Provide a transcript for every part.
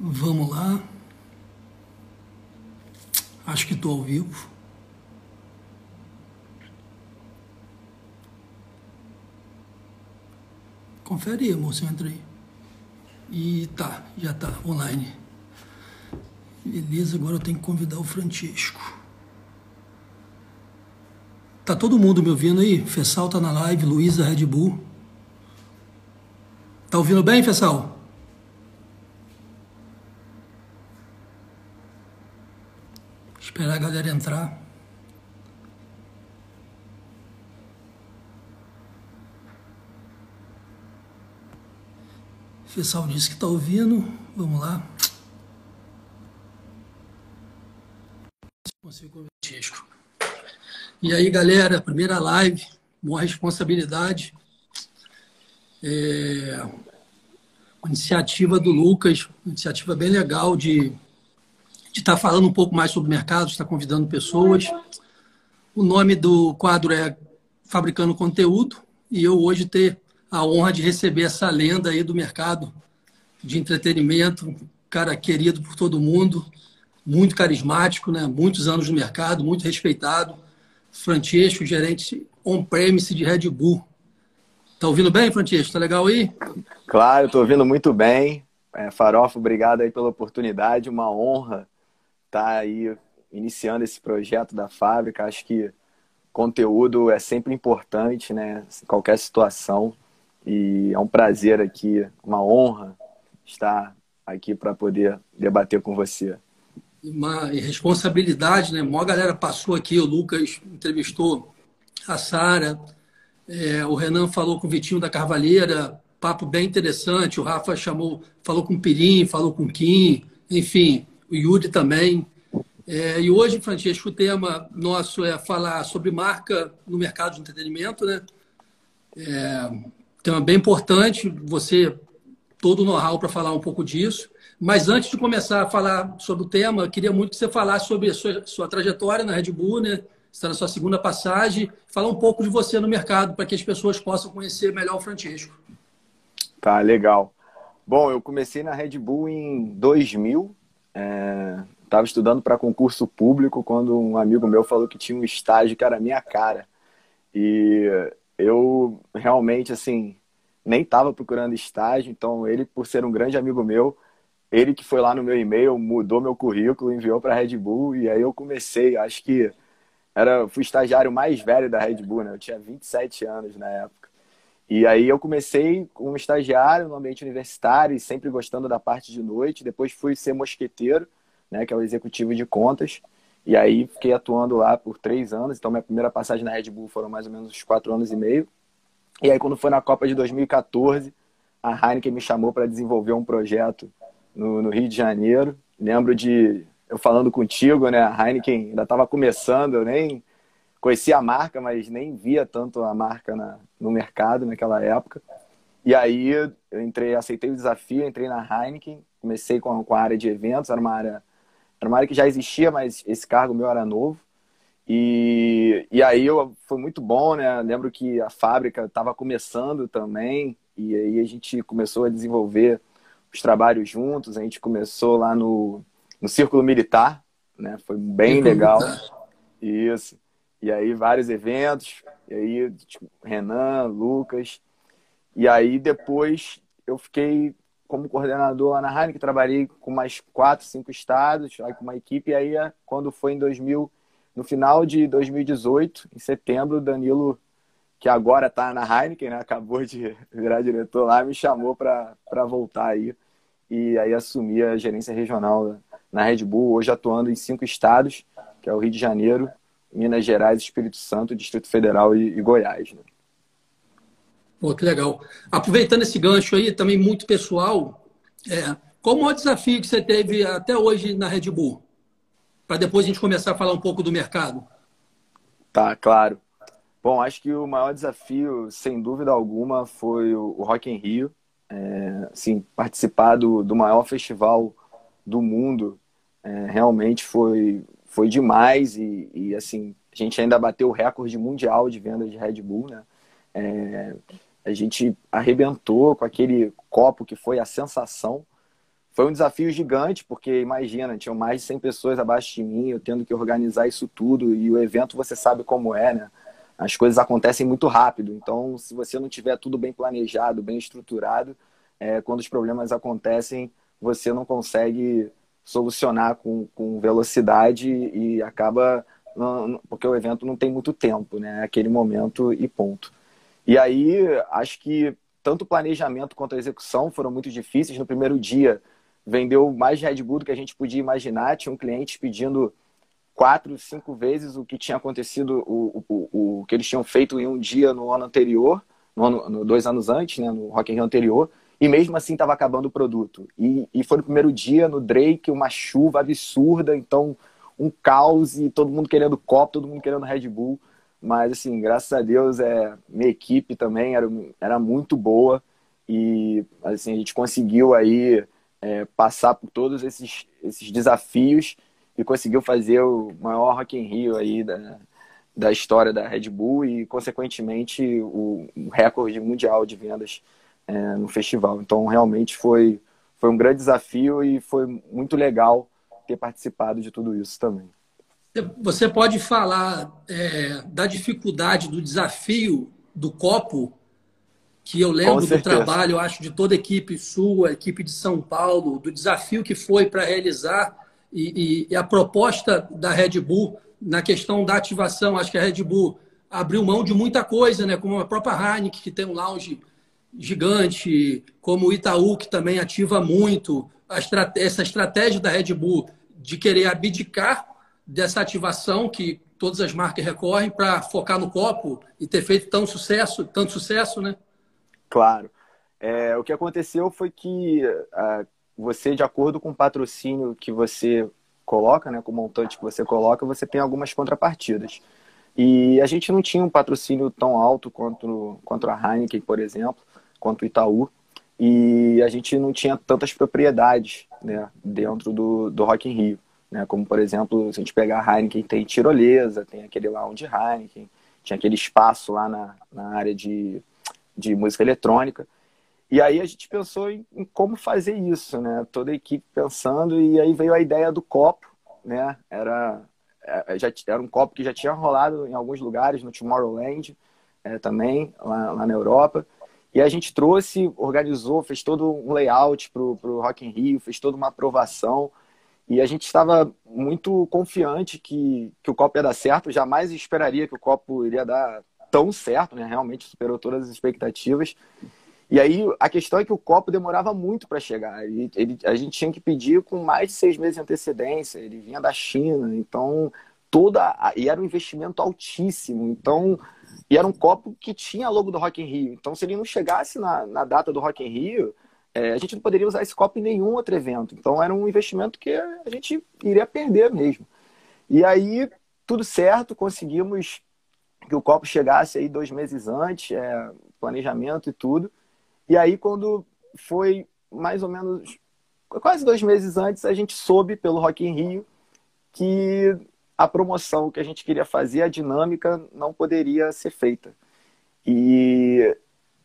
Vamos lá. Acho que estou ao vivo. Confere aí, moço, entra aí. E tá, já tá online. Beleza, agora eu tenho que convidar o Francisco. Tá todo mundo me ouvindo aí? Fessal tá na live, Luísa Red Bull. Tá ouvindo bem, Fessal? Esperar a galera entrar. Fessal disse que está ouvindo. Vamos lá. E aí, galera, primeira live, uma responsabilidade. É, iniciativa do Lucas, iniciativa bem legal de estar tá falando um pouco mais sobre o mercado, estar convidando pessoas. O nome do quadro é Fabricando Conteúdo e eu hoje ter a honra de receber essa lenda aí do mercado de entretenimento, cara querido por todo mundo, muito carismático, né? Muitos anos no mercado, muito respeitado. Francesco, gerente on-premise de Red Bull. Tá ouvindo bem, Francesco? Tá legal aí? Claro, estou ouvindo muito bem. É, Farofa, obrigado aí pela oportunidade, uma honra estar tá aí iniciando esse projeto da fábrica. Acho que conteúdo é sempre importante, né? Em qualquer situação. E é um prazer aqui, uma honra estar aqui para poder debater com você. Uma responsabilidade, né? A maior galera passou aqui, o Lucas entrevistou a Sara, é, o Renan falou com o Vitinho da Carvalheira, papo bem interessante, o Rafa chamou, falou com o Pirim, falou com o Kim, enfim, o Yuri também. É, e hoje, Francisco, o tema nosso é falar sobre marca no mercado de entretenimento, né? É, tema bem importante, você todo o know-how para falar um pouco disso. Mas antes de começar a falar sobre o tema, eu queria muito que você falasse sobre a sua, sua trajetória na Red Bull, né? Está na sua segunda passagem, falar um pouco de você no mercado para que as pessoas possam conhecer melhor o Francisco. Tá, legal. Bom, eu comecei na Red Bull em 2000, Estava é, estudando para concurso público quando um amigo meu falou que tinha um estágio que era minha cara. E eu realmente, assim, nem estava procurando estágio, então ele, por ser um grande amigo meu, ele que foi lá no meu e-mail, mudou meu currículo, enviou para a Red Bull e aí eu comecei, acho que era fui estagiário mais velho da Red Bull, né? Eu tinha 27 anos na época. E aí eu comecei como estagiário no ambiente universitário, sempre gostando da parte de noite. Depois fui ser mosqueteiro, né, que é o executivo de contas. E aí fiquei atuando lá por três anos. Então minha primeira passagem na Red Bull foram mais ou menos uns quatro anos e meio. E aí quando foi na Copa de 2014, a Heineken me chamou para desenvolver um projeto no, no, Rio de Janeiro. Lembro de eu falando contigo, né? A Heineken ainda estava começando, eu nem conhecia a marca, mas nem via tanto a marca na, no mercado naquela época. E aí eu entrei, aceitei o desafio, entrei na Heineken, comecei com, com a área de eventos, era uma área, era uma área que já existia, mas esse cargo meu era novo. E, e aí eu, foi muito bom, né? Lembro que a fábrica estava começando também, e aí a gente começou a desenvolver os trabalhos juntos, a gente começou lá no, no Círculo Militar, né? Foi bem Círculo legal. Militar. Isso. E aí vários eventos, e aí tipo, Renan, Lucas. E aí depois eu fiquei como coordenador lá na Heineken, trabalhei com mais quatro, cinco estados, aí com uma equipe, e aí quando foi em 2000, no final de 2018, em setembro, Danilo, que agora está na Heineken, né, acabou de virar diretor lá, me chamou para voltar aí, e aí assumir a gerência regional na Red Bull, hoje atuando em cinco estados, que é o Rio de Janeiro, Minas Gerais, Espírito Santo, Distrito Federal e, e Goiás. Né? Pô, que legal. Aproveitando esse gancho aí, também muito pessoal, é, qual o maior desafio que você teve até hoje na Red Bull? Para depois a gente começar a falar um pouco do mercado. Tá, claro. Bom, acho que o maior desafio, sem dúvida alguma, foi o Rock in Rio. É, assim, participar do, do maior festival do mundo é, realmente foi, foi demais e, e, assim a gente ainda bateu o recorde mundial de vendas de Red Bull, né? É, a gente arrebentou com aquele copo que foi a sensação foi um desafio gigante, porque imagina, tinham mais de 100 pessoas abaixo de mim, eu tendo que organizar isso tudo, e o evento você sabe como é, né? As coisas acontecem muito rápido, então se você não tiver tudo bem planejado, bem estruturado, é, quando os problemas acontecem, você não consegue solucionar com, com velocidade e acaba. Porque o evento não tem muito tempo, né? Aquele momento e ponto. E aí, acho que tanto o planejamento quanto a execução foram muito difíceis. No primeiro dia, vendeu mais Red Bull do que a gente podia imaginar. Tinha um cliente pedindo quatro, cinco vezes o que tinha acontecido, o, o, o, que eles tinham feito em um dia no ano anterior, no ano, no, dois anos antes, né, no Rock in Rio anterior. E mesmo assim estava acabando o produto. E, e foi no primeiro dia, no Drake, uma chuva absurda, então um caos e todo mundo querendo copo, todo mundo querendo Red Bull. Mas, assim, graças a Deus, é, minha equipe também era, era muito boa e, assim, a gente conseguiu aí é, passar por todos esses, esses desafios e conseguiu fazer o maior Rock in Rio aí da, da história da Red Bull e, consequentemente, o, o recorde mundial de vendas é, no festival. Então, realmente foi, foi um grande desafio e foi muito legal ter participado de tudo isso também. Você pode falar é, da dificuldade, do desafio do copo, que eu lembro do trabalho, eu acho, de toda a equipe sua, equipe de São Paulo, do desafio que foi para realizar e, e, e, a proposta da Red Bull na questão da ativação. Acho que a Red Bull abriu mão de muita coisa, né? como a própria Heineken, que tem um lounge gigante, como o Itaú, que também ativa muito essa estratégia da Red Bull de querer abdicar dessa ativação que todas as marcas recorrem para focar no copo e ter feito tão sucesso, tanto sucesso, né? Claro. É, o que aconteceu foi que uh, você, de acordo com o patrocínio que você coloca, né, com o montante que você coloca, você tem algumas contrapartidas. E a gente não tinha um patrocínio tão alto quanto, quanto a Heineken, por exemplo quanto o Itaú. E a gente não tinha tantas propriedades né, dentro do, do Rock in Rio. Né? Como, por exemplo, se a gente pegar a Heineken, tem tirolesa, tem aquele lounge Heineken, tinha aquele espaço lá na, na área de, de música eletrônica. E aí a gente pensou em, em, como fazer isso, né? Toda a equipe pensando, e aí veio a ideia do copo, né? Era, é, já, era um copo que já tinha rolado em alguns lugares, no Tomorrowland é, também, lá, lá na Europa. E a gente trouxe, organizou, fez todo um layout para o Rock in Rio, fez toda uma aprovação. E a gente estava muito confiante que, que o copo ia dar certo. Jamais esperaria que o copo iria dar tão certo, né? Realmente superou todas as expectativas. E aí a questão é que o copo demorava muito para chegar. Ele, a gente tinha que pedir com mais de seis meses de antecedência. Ele vinha da China, então toda e era um investimento altíssimo. Então e era um copo que tinha logo do Rock in Rio. Então, se ele não chegasse na, na data do Rock in Rio, é, a gente não poderia usar esse copo em nenhum outro evento. Então, era um investimento que a gente iria perder mesmo. E aí, tudo certo, conseguimos que o copo chegasse aí dois meses antes, é, planejamento e tudo. E aí, quando foi mais ou menos quase dois meses antes, a gente soube pelo Rock in Rio que a promoção que a gente queria fazer, a dinâmica não poderia ser feita. E,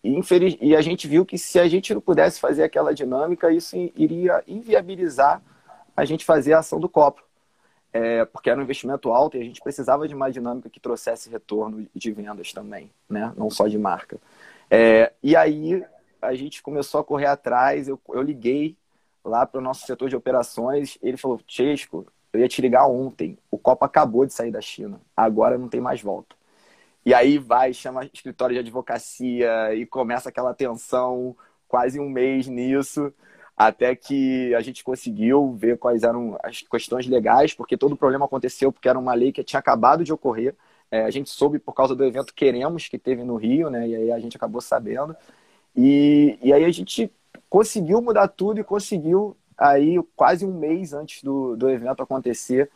e, infeliz, e a gente viu que se a gente não pudesse fazer aquela dinâmica, isso iria inviabilizar a gente fazer a ação do copo. É, porque era um investimento alto e a gente precisava de uma dinâmica que trouxesse retorno de vendas também, né? não só de marca. É, e aí a gente começou a correr atrás, eu, eu liguei lá para o nosso setor de operações, ele falou, Chesco, eu ia te ligar ontem. O copo acabou de sair da China. Agora não tem mais volta. E aí vai, chama escritório de advocacia e começa aquela tensão, quase um mês nisso, até que a gente conseguiu ver quais eram as questões legais, porque todo o problema aconteceu porque era uma lei que tinha acabado de ocorrer. É, a gente soube por causa do evento Queremos, que teve no Rio, né? E aí a gente acabou sabendo. E, e aí a gente conseguiu mudar tudo e conseguiu aí quase um mês antes do, do evento acontecer,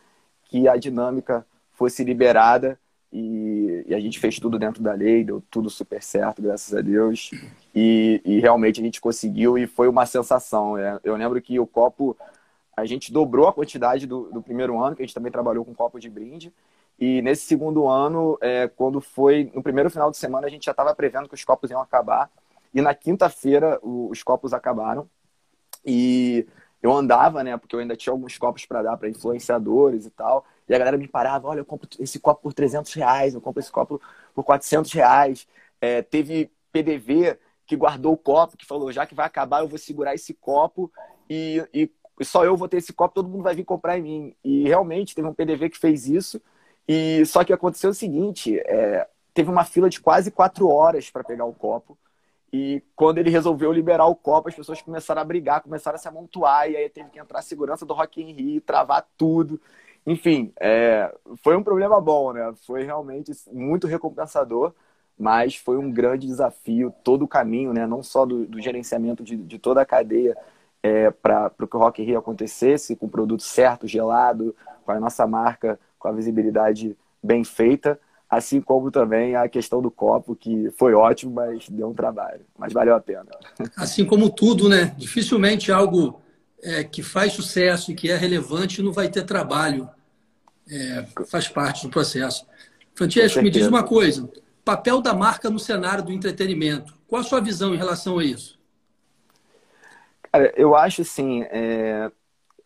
que a dinâmica fosse liberada e, e, a gente fez tudo dentro da lei, deu tudo super certo, graças a Deus. E, e realmente a gente conseguiu e foi uma sensação. É, eu lembro que o copo, a gente dobrou a quantidade do, do, primeiro ano, que a gente também trabalhou com copo de brinde. E nesse segundo ano, é, quando foi no primeiro final de semana, a gente já estava prevendo que os copos iam acabar. E na quinta-feira, os copos acabaram. E eu andava, né? Porque eu ainda tinha alguns copos para dar para influenciadores e tal. E a galera me parava, olha, eu compro esse copo por 300 reais, eu compro esse copo por 400 reais. É, teve PDV que guardou o copo, que falou, já que vai acabar, eu vou segurar esse copo e, e só eu vou ter esse copo, todo mundo vai vir comprar em mim. E realmente teve um PDV que fez isso. E só que aconteceu o seguinte, é, teve uma fila de quase quatro horas para pegar o copo. E quando ele resolveu liberar o copo, as pessoas começaram a brigar, começaram a se amontoar, e aí teve que entrar a segurança do Rock in Rio, travar tudo. Enfim, é, foi um problema bom, né? Foi realmente muito recompensador, mas foi um grande desafio todo o caminho, né? Não só do, do gerenciamento de, de, toda a cadeia é, para que o Rock Rio acontecesse, com o produto certo, gelado, com a nossa marca, com a visibilidade bem feita, assim como também a questão do copo, que foi ótimo, mas deu um trabalho, mas valeu a pena. Assim como tudo, né? Dificilmente algo é, que faz sucesso e que é relevante não vai ter trabalho. É, faz parte do processo. Francesco, me diz uma coisa: papel da marca no cenário do entretenimento. Qual a sua visão em relação a isso? Cara, eu acho assim, é,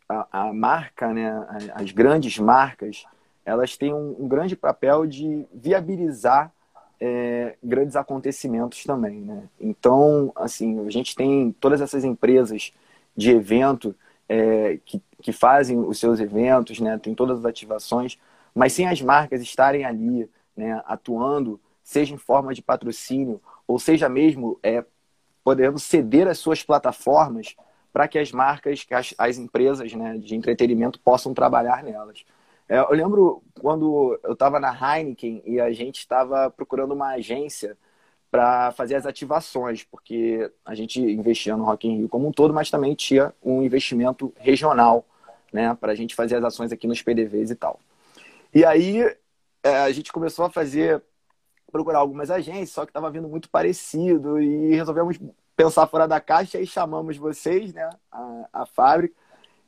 a, a, marca, né, as grandes marcas, elas têm um, um grande papel de viabilizar é, grandes acontecimentos também, né? Então, assim, a gente tem todas essas empresas de evento é, que, que fazem os seus eventos, né? Tem todas as ativações, mas sem as marcas estarem ali, né? Atuando, seja em forma de patrocínio ou seja mesmo é, podendo ceder as suas plataformas para que as marcas, as, as empresas né, de entretenimento possam trabalhar nelas. É, eu lembro quando eu estava na Heineken e a gente estava procurando uma agência para fazer as ativações, porque a gente investia no Rock in Rio como um todo, mas também tinha um investimento regional, né, para a gente fazer as ações aqui nos PDVs e tal. E aí é, a gente começou a fazer, procurar algumas agências, só que estava vindo muito parecido e resolvemos pensar fora da caixa e chamamos vocês, né, a, a fábrica,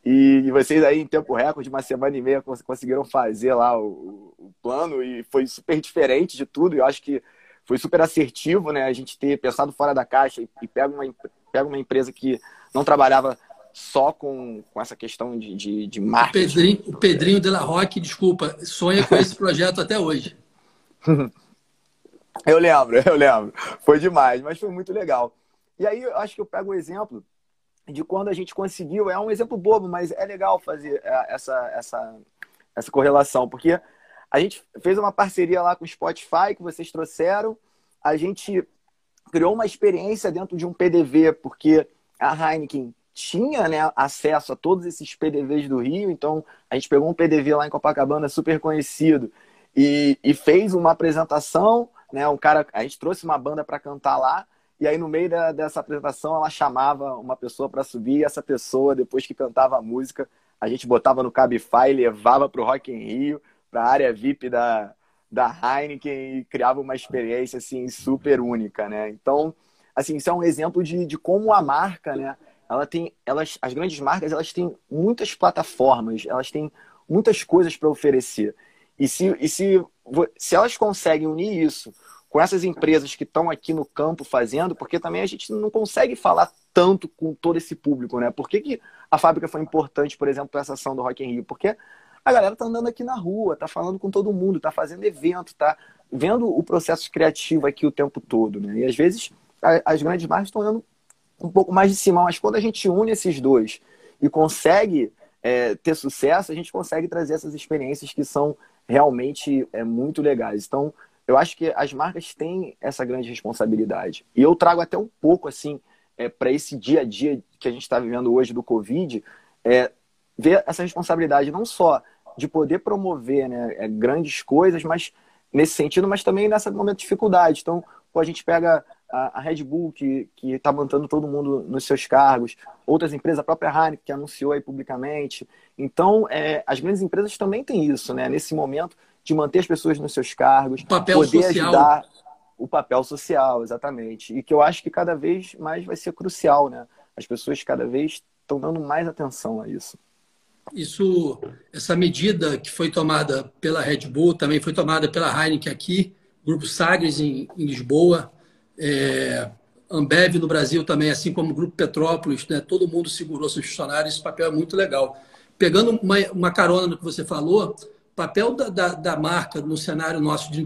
e, vocês aí, em tempo recorde, uma semana e meia, conseguiram fazer lá o, o, plano e foi super diferente de tudo. Eu acho que foi super assertivo, né? A gente ter pensado fora da caixa e, e pega, uma, pega uma empresa que não trabalhava só com, com essa questão de, de, de marketing. O Pedrinho, o Pedrinho de la Roque, desculpa, sonha com esse projeto até hoje. eu lembro, eu lembro. Foi demais, mas foi muito legal. E aí eu acho que eu pego o exemplo de quando a gente conseguiu. É um exemplo bobo, mas é legal fazer é, essa, essa, essa correlação, porque a gente fez uma parceria lá com o Spotify que vocês trouxeram. A gente criou uma experiência dentro de um PDV, porque a Heineken tinha né, acesso a todos esses PDVs do Rio, então a gente pegou um PDV lá em Copacabana super conhecido e, e fez uma apresentação, né, um cara, a gente trouxe uma banda para cantar lá e aí, no meio da, dessa apresentação, ela chamava uma pessoa para subir, e essa pessoa, depois que cantava a música, a gente botava no Cabify e levava para o Rock in Rio, para a área VIP da, da Heineken, e criava uma experiência assim, super única, né? Então, assim, isso é um exemplo de, de como a marca, né? Ela tem, elas, as grandes marcas, elas têm muitas plataformas, elas têm muitas coisas para oferecer. E se, e se, se elas conseguem unir isso com essas empresas que estão aqui no campo fazendo, porque também a gente não consegue falar tanto com todo esse público, né? Por que, que a fábrica foi importante, por exemplo, para essa ação do Rock in Rio? Porque a galera tá andando aqui na rua, tá falando com todo mundo, tá fazendo evento, tá vendo o processo criativo aqui o tempo todo, né? E às vezes as grandes marcas estão andando um pouco mais de cima, mas quando a gente une esses dois e consegue é, ter sucesso, a gente consegue trazer essas experiências que são realmente é, muito legais. Então, eu acho que as marcas têm essa grande responsabilidade. E eu trago até um pouco, assim, é, para esse dia a dia que a gente está vivendo hoje do Covid, é, ver essa responsabilidade não só de poder promover né, é, grandes coisas, mas nesse sentido, mas também nessa momento de dificuldade. Então, pô, a gente pega a, a Red Bull, que está mantendo todo mundo nos seus cargos, outras empresas, a própria Heineken, que anunciou aí publicamente. Então, é, as grandes empresas também têm isso, né? Nesse momento de manter as pessoas nos seus cargos, papel poder social. ajudar o papel social, exatamente. E que eu acho que cada vez mais vai ser crucial, né? As pessoas cada vez estão dando mais atenção a isso. Isso, essa medida que foi tomada pela Red Bull, também foi tomada pela Heineken aqui, Grupo Sagres em, em Lisboa, é, Ambev no Brasil também, assim como o Grupo Petrópolis, né? todo mundo segurou seus funcionários, esse papel é muito legal. Pegando uma, uma carona no que você falou, o papel da, da, da marca no cenário nosso de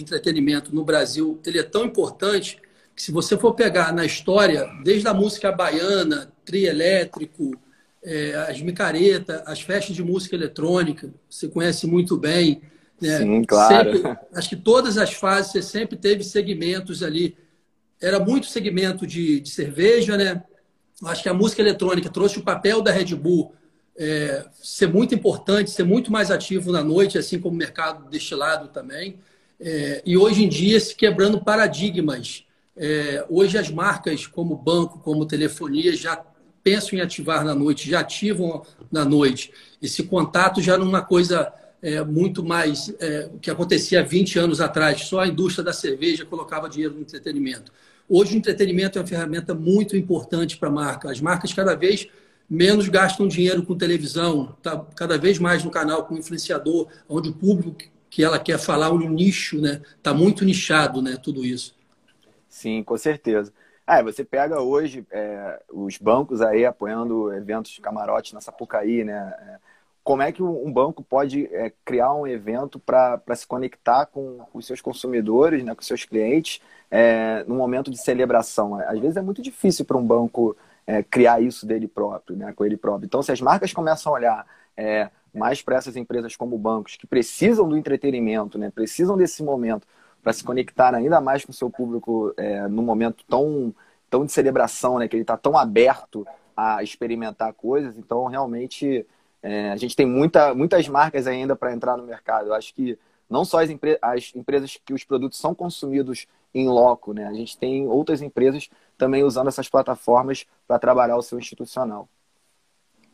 entretenimento no Brasil, ele é tão importante que se você for pegar na história, desde a música baiana, trio elétrico, é, as micaretas, as festas de música eletrônica, você conhece muito bem. Né? Sim, claro. Sempre, acho que todas as fases você sempre teve segmentos ali. Era muito segmento de, de cerveja, né? Acho que a música eletrônica trouxe o papel da Red Bull é, ser muito importante, ser muito mais ativo na noite, assim como o mercado destilado também. É, e hoje em dia se quebrando paradigmas. É, hoje as marcas como banco, como telefonia já pensam em ativar na noite, já ativam na noite. Esse contato já numa coisa é, muito mais é, que acontecia há 20 anos atrás. Só a indústria da cerveja colocava dinheiro no entretenimento. Hoje o entretenimento é uma ferramenta muito importante para a marca. As marcas cada vez menos gastam dinheiro com televisão, tá cada vez mais no canal com influenciador, onde o público que ela quer falar, o nicho, né? Está muito nichado, né? Tudo isso. Sim, com certeza. Ah, você pega hoje é, os bancos aí apoiando eventos de camarote na Sapucaí, né? É, como é que um banco pode é, criar um evento para se conectar com os seus consumidores, né, com os seus clientes, é, num momento de celebração? Às vezes é muito difícil para um banco é, criar isso dele próprio, né, com ele próprio. Então, se as marcas começam a olhar é, mais para essas empresas como bancos, que precisam do entretenimento, né, precisam desse momento para se conectar ainda mais com o seu público é, num momento tão, tão de celebração, né? Que ele está tão aberto a experimentar coisas. Então, realmente, é, a gente tem muita, muitas marcas ainda para entrar no mercado. Eu acho que não só as, empre as empresas que os produtos são consumidos em loco, né? A gente tem outras empresas também usando essas plataformas para trabalhar o seu institucional.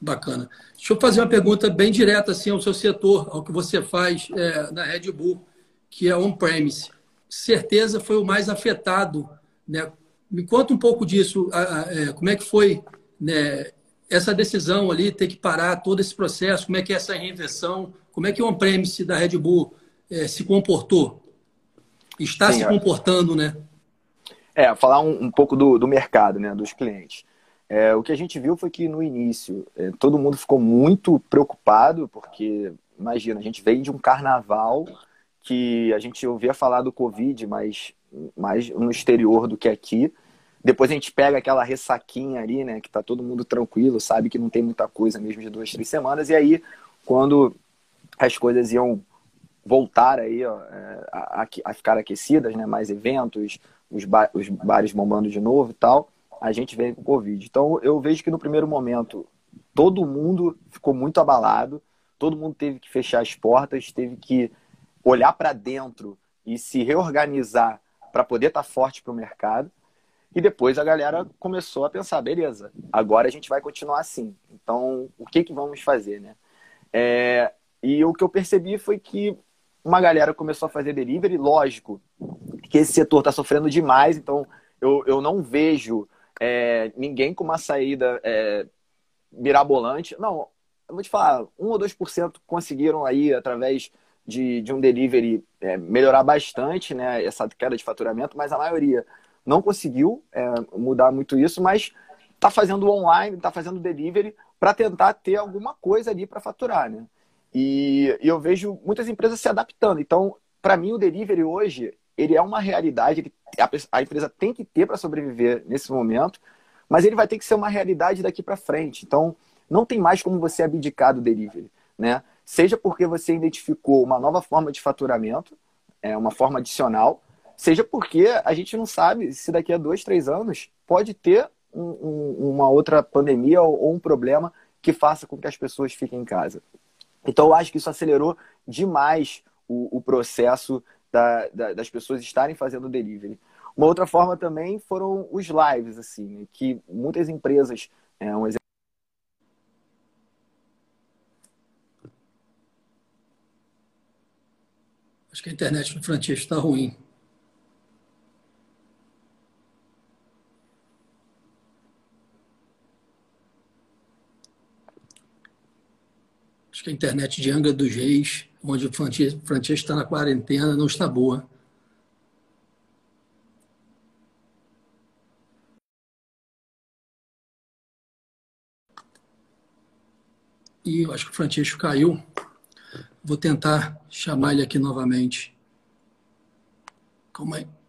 Bacana. Deixa eu fazer uma pergunta bem direta assim, ao seu setor, ao que você faz é, na Red Bull, que é on-premise certeza foi o mais afetado. Né? Me conta um pouco disso, é, como é que foi né, essa decisão ali, ter que parar todo esse processo, como é que é essa reinvenção, como é que o on-premise da Red Bull é, se comportou? Está Sim, se comportando, né? É, falar um, um pouco do, do, mercado, né, dos clientes. É, o que a gente viu foi que no início é, todo mundo ficou muito preocupado, porque, imagina, a gente veio de um carnaval que a gente ouvia falar do Covid, mas mais no exterior do que aqui. Depois a gente pega aquela ressaquinha ali, né? Que tá todo mundo tranquilo, sabe que não tem muita coisa mesmo de duas, três semanas. E aí, quando as coisas iam voltar aí ó, é, a, a, ficar aquecidas, né? Mais eventos, os, ba os bares bombando de novo e tal, a gente veio com o Covid. Então eu vejo que no primeiro momento todo mundo ficou muito abalado, todo mundo teve que fechar as portas, teve que olhar para dentro e se reorganizar para poder estar tá forte para o mercado. E depois a galera começou a pensar, beleza, agora a gente vai continuar assim. Então, o que, que vamos fazer, né? É, e o que eu percebi foi que uma galera começou a fazer delivery, lógico, que esse setor está sofrendo demais, então eu, eu não vejo é, ninguém com uma saída é, mirabolante. Não, eu vou te falar, 1 ou 2% conseguiram aí, através de, de um delivery é, melhorar bastante né, essa queda de faturamento, mas a maioria não conseguiu é, mudar muito isso, mas está fazendo online, está fazendo delivery para tentar ter alguma coisa ali para faturar. Né? E, e, eu vejo muitas empresas se adaptando. Então, para mim, o delivery hoje ele é uma realidade, ele, a, a empresa tem que ter para sobreviver nesse momento, mas ele vai ter que ser uma realidade daqui para frente. Então, não tem mais como você abdicar do delivery. Né? seja porque você identificou uma nova forma de faturamento, é uma forma adicional, seja porque a gente não sabe se daqui a dois, três anos pode ter um, um, uma outra pandemia ou, ou, um problema que faça com que as pessoas fiquem em casa. Então, eu acho que isso acelerou demais o, o processo da, da, das pessoas estarem fazendo delivery. Uma outra forma também foram os lives, assim, né, que muitas empresas, é, um exemplo Acho que a internet do Francesco está ruim. a internet de Angra dos Reis, onde o Francesco está na quarentena, não está boa. E eu acho que o Francesco caiu. Vou tentar chamar ele aqui novamente. Calma aí.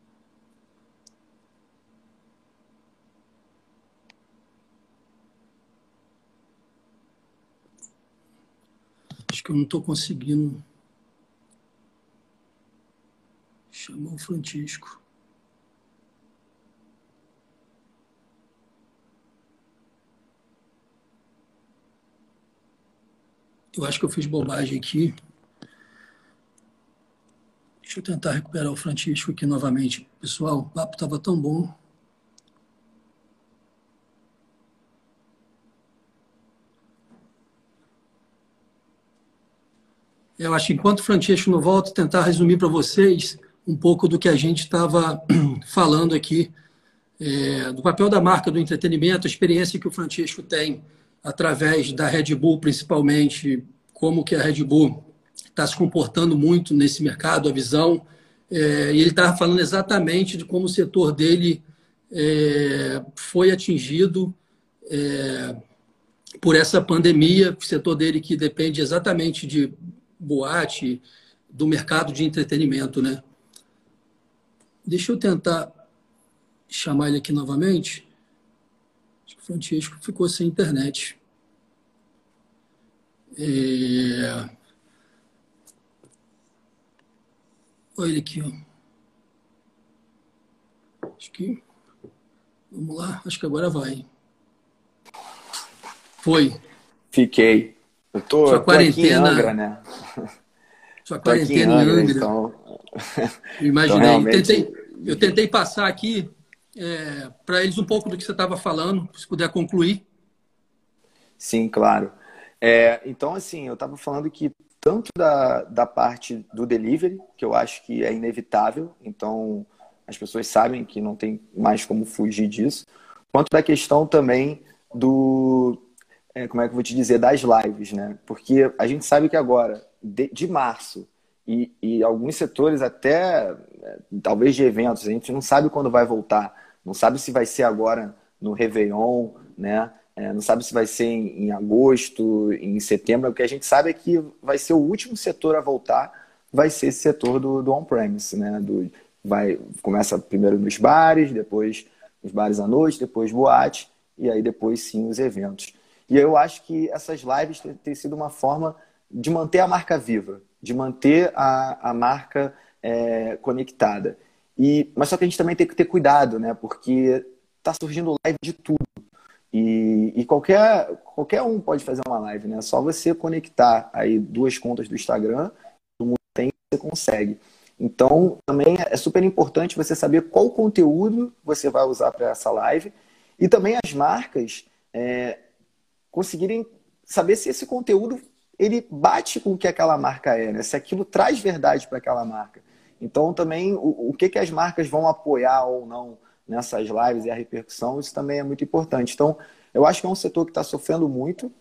Acho que eu não estou conseguindo chamar o Francisco. Eu acho que eu fiz bobagem aqui. Deixa eu tentar recuperar o Francisco aqui novamente. Pessoal, o papo estava tão bom. Eu acho que enquanto o Francisco não volta, tentar resumir para vocês um pouco do que a gente estava falando aqui, é, do papel da marca do entretenimento, a experiência que o Francisco tem através da Red Bull, principalmente, como que a Red Bull está se comportando muito nesse mercado, a visão. É, e ele estava falando exatamente de como o setor dele é, foi atingido por essa pandemia, o setor dele que depende exatamente de boate, do mercado de entretenimento, né? Deixa eu tentar chamar ele aqui novamente. Francisco ficou sem internet. É... Olha ele aqui, ó. Acho que. Vamos lá, acho que agora vai. Foi. Fiquei. Eu tô, Sua quarentena, tô Angra, né? Sua quarentena em Angra. Angra. Então... Imaginei. Então, realmente... tentei, eu tentei passar aqui é, para eles um pouco do que você estava falando, se puder concluir. Sim, claro. É, então, assim, eu estava falando que tanto da, da parte do delivery, que eu acho que é inevitável, então as pessoas sabem que não tem mais como fugir disso, quanto da questão também do, é, como é que eu vou te dizer, das lives, né? Porque a gente sabe que agora, de, de março, e, e alguns setores até, é, talvez de eventos, a gente não sabe quando vai voltar, não sabe se vai ser agora no Réveillon, né? É, não sabe se vai ser em, em, agosto, em setembro. O que a gente sabe é que vai ser o último setor a voltar, vai ser esse setor do, do on-premise, né? Do, vai, começa primeiro nos bares, depois os bares à noite, depois boate, e aí depois sim os eventos. E eu acho que essas lives têm sido uma forma de manter a marca viva, de manter a, a marca é, conectada. E, mas só que a gente também tem que ter cuidado, né? Porque está surgindo live de tudo. E, e, qualquer, qualquer um pode fazer uma live, né? Só você conectar aí duas contas do Instagram, todo mundo tem, você consegue. Então, também é super importante você saber qual conteúdo você vai usar para essa live e também as marcas é, conseguirem saber se esse conteúdo ele bate com o que aquela marca é, né? se aquilo traz verdade para aquela marca. Então, também, o, o que, que as marcas vão apoiar ou não nessas lives e a repercussão, isso também é muito importante. Então, eu acho que é um setor que está sofrendo muito,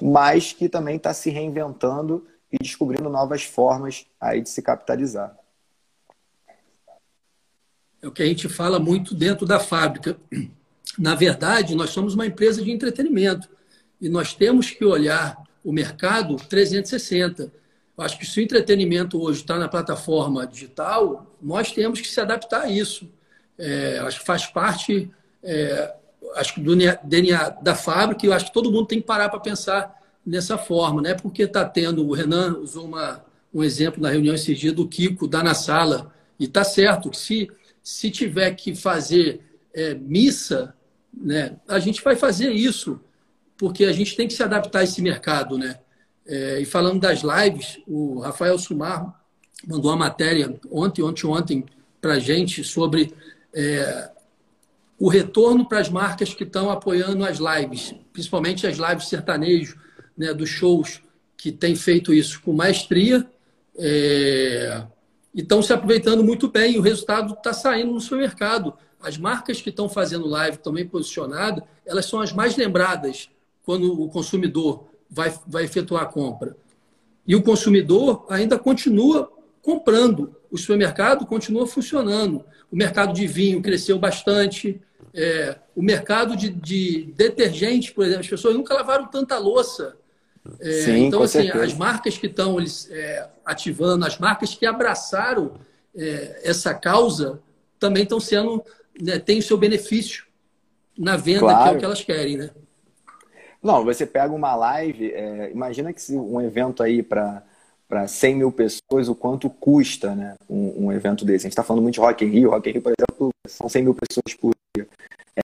mas que também está se reinventando e descobrindo novas formas aí de se capitalizar. É o que a gente fala muito dentro da fábrica. Na verdade, nós somos uma empresa de entretenimento e nós temos que olhar o mercado 360. Eu acho que se o entretenimento hoje está na plataforma digital, nós temos que se adaptar a isso. É, acho que faz parte é, acho que do DNA da fábrica e eu acho que todo mundo tem que parar para pensar nessa forma, né? Porque está tendo, o Renan usou uma, um exemplo na reunião esse dia do Kiko, da na sala, e está certo que se, se tiver que fazer é, missa, né, a gente vai fazer isso, porque a gente tem que se adaptar a esse mercado, né? É, e falando das lives, o Rafael Sumar mandou uma matéria ontem, ontem, ontem, para a gente sobre é, o retorno para as marcas que estão apoiando as lives, principalmente as lives sertanejo, né, dos shows que têm feito isso com maestria é, e estão se aproveitando muito bem. O resultado está saindo no seu mercado. As marcas que estão fazendo live, também posicionadas, elas são as mais lembradas quando o consumidor vai, vai efetuar a compra. E o consumidor ainda continua comprando. O supermercado continua funcionando. O mercado de vinho cresceu bastante. É, o mercado de, de detergente, por exemplo, as pessoas nunca lavaram tanta louça. É, Sim, então, assim, certeza. as marcas que estão é, ativando, as marcas que abraçaram é, essa causa, também estão sendo, né, tem o seu benefício na venda, claro. que é o que elas querem, né? Não, você pega uma live, é, imagina que um evento aí para para 100 mil pessoas, o quanto custa né, um, um evento desse. A gente está falando muito de Rock in Rio. Rock in Rio, por exemplo, são 100 mil pessoas por dia.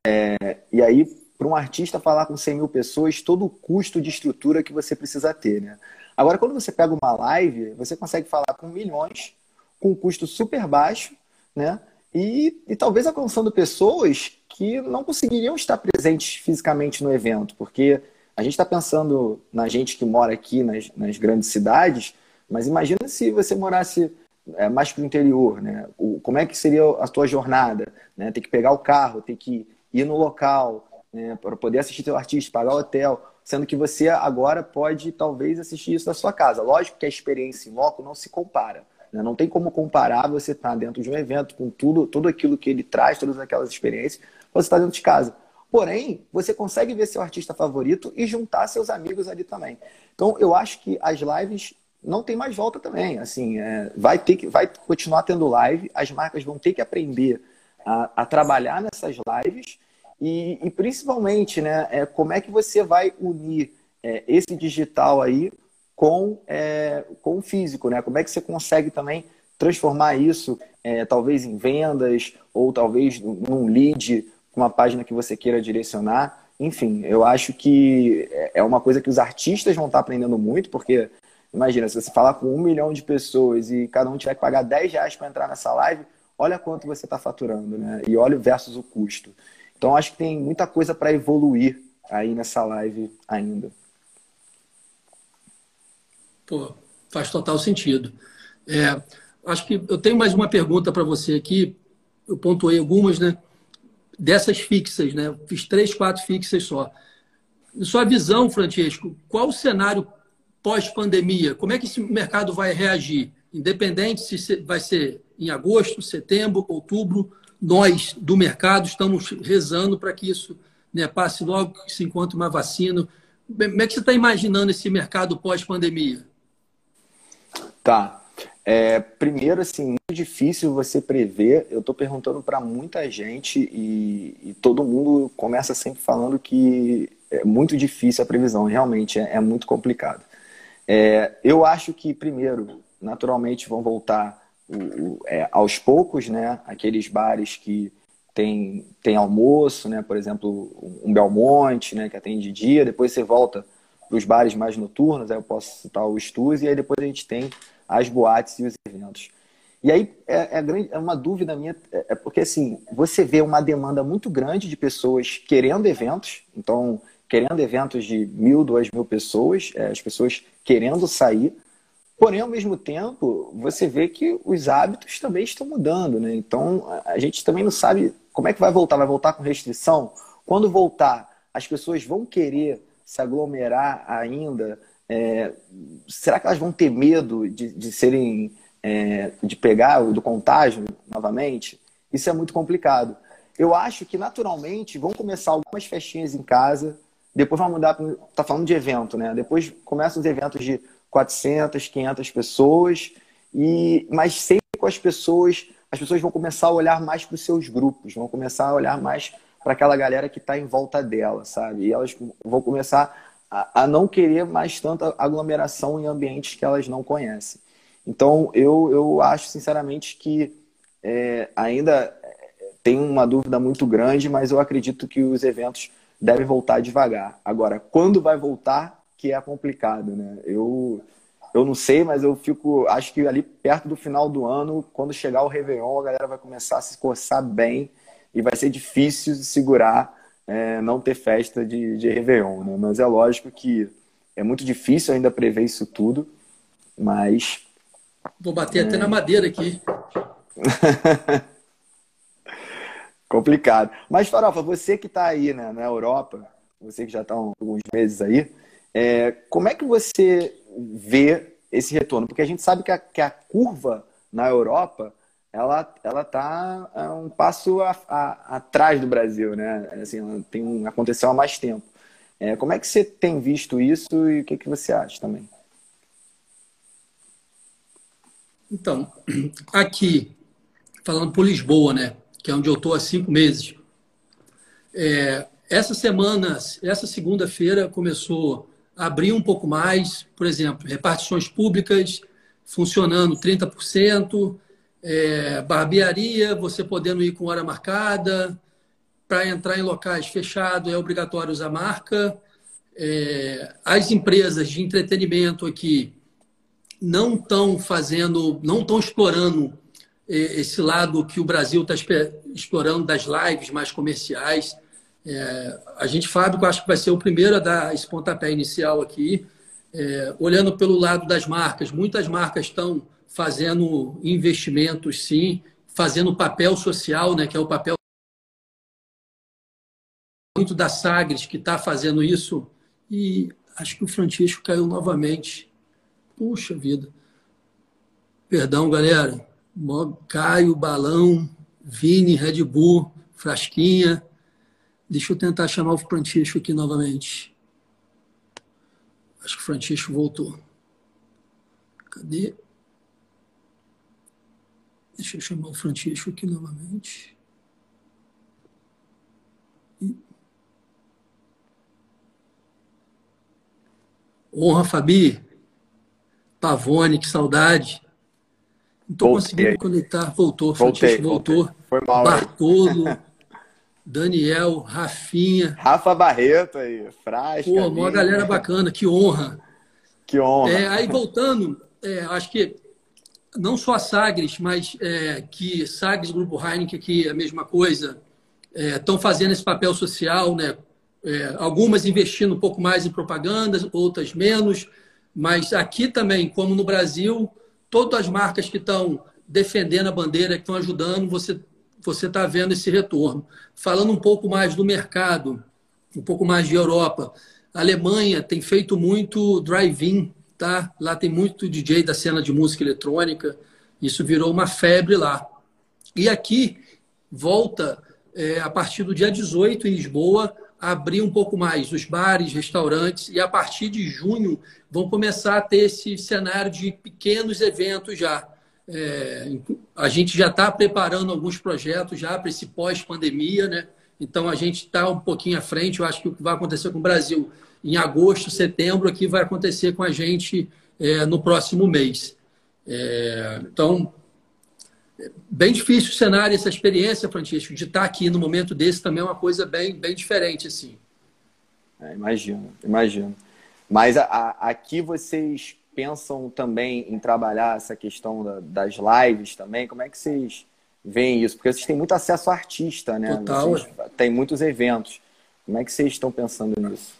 É, e aí, para um artista falar com 100 mil pessoas, todo o custo de estrutura que você precisa ter. Né? Agora, quando você pega uma live, você consegue falar com milhões, com um custo super baixo, né? E, e talvez alcançando pessoas que não conseguiriam estar presentes fisicamente no evento, porque a gente está pensando na gente que mora aqui nas, nas grandes cidades, mas imagina se você morasse é, mais para o interior, né? O, como é que seria a tua jornada? Né? Ter que pegar o carro, ter que ir no local, né? para poder assistir teu artista, pagar o hotel, sendo que você agora pode talvez assistir isso na sua casa. Lógico que a experiência em loco não se compara. Né? Não tem como comparar você estar tá dentro de um evento com tudo, tudo aquilo que ele traz, todas aquelas experiências, você está dentro de casa. Porém, você consegue ver seu artista favorito e juntar seus amigos ali também. Então, eu acho que as lives não tem mais volta também. Assim, é, vai ter que, vai continuar tendo live, as marcas vão ter que aprender a, a trabalhar nessas lives e, e, principalmente, né, é, como é que você vai unir é, esse digital aí com, é, com o físico, né? Como é que você consegue também transformar isso, é, talvez em vendas ou talvez num lead, uma página que você queira direcionar. Enfim, eu acho que é, é uma coisa que os artistas vão estar aprendendo muito, porque Imagina, se você falar com um milhão de pessoas e cada um tiver que pagar 10 reais para entrar nessa live, olha quanto você está faturando, né? E olha versus o custo. Então, acho que tem muita coisa para evoluir aí nessa live ainda. Pô, faz total sentido. É, acho que eu tenho mais uma pergunta para você aqui. Eu pontuei algumas, né? Dessas fixas, né? Fiz três, quatro fixas só. Sua visão, Francesco, qual o cenário pós-pandemia, como é que esse mercado vai reagir? Independente se vai ser em agosto, setembro, outubro, nós do mercado estamos rezando para que isso né, passe logo que se encontre uma vacina. Como é que você está imaginando esse mercado pós-pandemia? Tá. É, primeiro, assim, muito difícil você prever. Eu estou perguntando para muita gente e, e, todo mundo começa sempre falando que é muito difícil a previsão. Realmente é, é muito complicado. É, eu acho que, primeiro, naturalmente vão voltar o, o, é, aos poucos, né? Aqueles bares que tem, tem almoço, né? Por exemplo, um Belmonte, né? Que atende de dia. Depois você volta para os bares mais noturnos. Aí eu posso citar o Stuz. E aí depois a gente tem as boates e os eventos. E aí é, é, grande, é uma dúvida minha, é, é porque assim, você vê uma demanda muito grande de pessoas querendo eventos. Então, querendo eventos de mil, duas mil pessoas, é, as pessoas querendo sair. Porém, ao mesmo tempo, você vê que os hábitos também estão mudando, né? Então, a gente também não sabe como é que vai voltar. Vai voltar com restrição? Quando voltar, as pessoas vão querer se aglomerar ainda? É, será que elas vão ter medo de, de serem, é, de pegar do contágio novamente? Isso é muito complicado. Eu acho que naturalmente vão começar algumas festinhas em casa, depois vai mudar, tá falando de evento, né? Depois começam os eventos de 400, 500 pessoas, e mas sempre com as pessoas, as pessoas vão começar a olhar mais para os seus grupos, vão começar a olhar mais para aquela galera que está em volta dela, sabe? E elas vão começar a, a, não querer mais tanta aglomeração em ambientes que elas não conhecem. Então, eu, eu acho, sinceramente, que é, ainda tem uma dúvida muito grande, mas eu acredito que os eventos deve voltar devagar. Agora, quando vai voltar, que é complicado, né? Eu, eu não sei, mas eu fico. Acho que ali perto do final do ano, quando chegar o Réveillon, a galera vai começar a se coçar bem e vai ser difícil segurar é, não ter festa de, de Réveillon, né? Mas é lógico que é muito difícil ainda prever isso tudo, mas. Vou bater é... até na madeira aqui. Complicado. Mas, Farofa, você que está aí né, na Europa, você que já está alguns meses aí, é, como é que você vê esse retorno? Porque a gente sabe que a, que a curva na Europa ela ela está é, um passo a, a, atrás do Brasil, né? Assim, tem aconteceu há mais tempo. É, como é que você tem visto isso e o que, que você acha também? Então, aqui, falando por Lisboa, né, que é onde eu estou há cinco meses, é, essa semana, essa segunda-feira começou a abrir um pouco mais, por exemplo, repartições públicas funcionando 30%, é, barbearia, você podendo ir com hora marcada, para entrar em locais fechados é obrigatório usar marca. É, as empresas de entretenimento aqui não estão fazendo, não estão explorando é, esse lado que o Brasil está explorando das lives mais comerciais. É, a gente, Fábio, acho que vai ser o primeiro a dar esse pontapé inicial aqui. É, olhando pelo lado das marcas, muitas marcas estão fazendo investimentos, sim, fazendo papel social, né, que é o papel muito da Sagres que está fazendo isso. E acho que o Francisco caiu novamente. Puxa vida. Perdão, galera. Caio, Balão, Vini, Red Bull, Frasquinha. Deixa eu tentar chamar o Francisco aqui novamente. Acho que o Francisco voltou. Cadê? Deixa eu chamar o Francisco aqui novamente. Honra, Fabi. Pavone, que saudade. Não estou conseguindo conectar. Voltou, voltei, Francisco voltou. Voltei. Foi mal. Bartolo, Daniel, Rafinha. Rafa Barreto aí, Frasca. Pô, uma galera bacana, que honra. Que honra. É, aí voltando, é, acho que não só a Sagres, mas é, que Sagres, Grupo Heineken, aqui é a mesma coisa, estão é, fazendo esse papel social, né? É, algumas investindo um pouco mais em propaganda, outras menos, mas aqui também, como no Brasil, todas as marcas que estão defendendo a bandeira, que estão ajudando, você você está vendo esse retorno. Falando um pouco mais do mercado, um pouco mais de Europa, a Alemanha tem feito muito drive-in tá? Lá tem muito DJ da cena de música eletrônica. Isso virou uma febre lá. E aqui volta é, a partir do dia 18 em Lisboa a abrir um pouco mais os bares, restaurantes e a partir de junho vão começar a ter esse cenário de pequenos eventos já. É, a gente já está preparando alguns projetos já para esse pós-pandemia, né? Então a gente está um pouquinho à frente. Eu acho que o que vai acontecer com o Brasil em agosto, setembro, aqui vai acontecer com a gente é, no próximo mês. É, então, bem difícil o cenário, essa experiência, Francisco, de estar aqui no momento desse também é uma coisa bem, bem diferente, assim. É, imagino, imagino. Mas a, a, aqui vocês pensam também em trabalhar essa questão da, das lives também? Como é que vocês veem isso? Porque vocês têm muito acesso a artista, né? Total. Vocês, tem muitos eventos. Como é que vocês estão pensando nisso?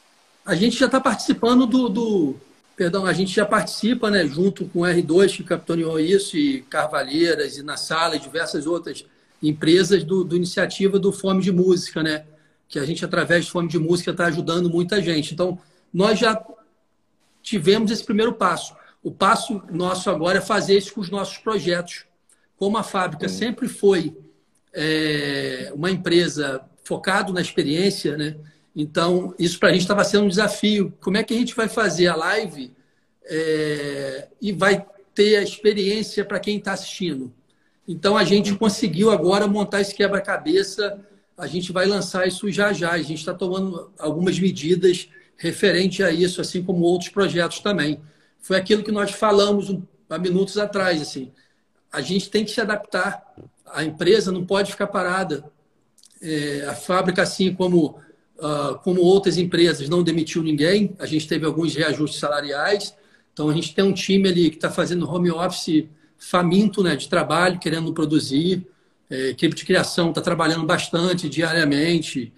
A gente já está participando do, do, Perdão, a gente já participa, né, junto com o R2, que capitaneou isso, e Carvalheiras, e na sala, e diversas outras empresas do, do iniciativa do Fome de Música, né? Que a gente, através de Fome de Música, está ajudando muita gente. Então, nós já tivemos esse primeiro passo. O passo nosso agora é fazer isso com os nossos projetos. Como a fábrica sempre foi é, uma empresa focada na experiência, né? Então, isso para a gente estava sendo um desafio. Como é que a gente vai fazer a live é, e vai ter a experiência para quem está assistindo? Então, a gente conseguiu agora montar esse quebra-cabeça. A gente vai lançar isso já já. A gente está tomando algumas medidas referente a isso, assim como outros projetos também. Foi aquilo que nós falamos há minutos atrás. Assim, a gente tem que se adaptar. A empresa não pode ficar parada. É, a fábrica, assim como como outras empresas, não demitiu ninguém. A gente teve alguns reajustes salariais. Então, a gente tem um time ali que está fazendo home office faminto né, de trabalho, querendo produzir. É, equipe de criação está trabalhando bastante diariamente.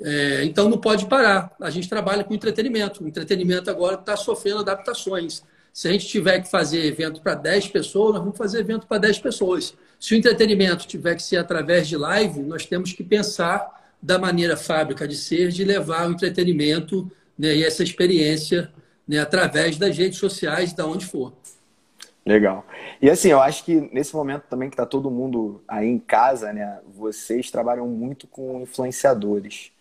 É, então, não pode parar. A gente trabalha com entretenimento. O entretenimento agora está sofrendo adaptações. Se a gente tiver que fazer evento para 10 pessoas, nós vamos fazer evento para 10 pessoas. Se o entretenimento tiver que ser através de live, nós temos que pensar da maneira fábrica de ser, de levar o entretenimento né, e essa experiência né, através das redes sociais, da onde for. Legal. E assim, eu acho que nesse momento também que está todo mundo aí em casa, né, vocês trabalham muito com influenciadores.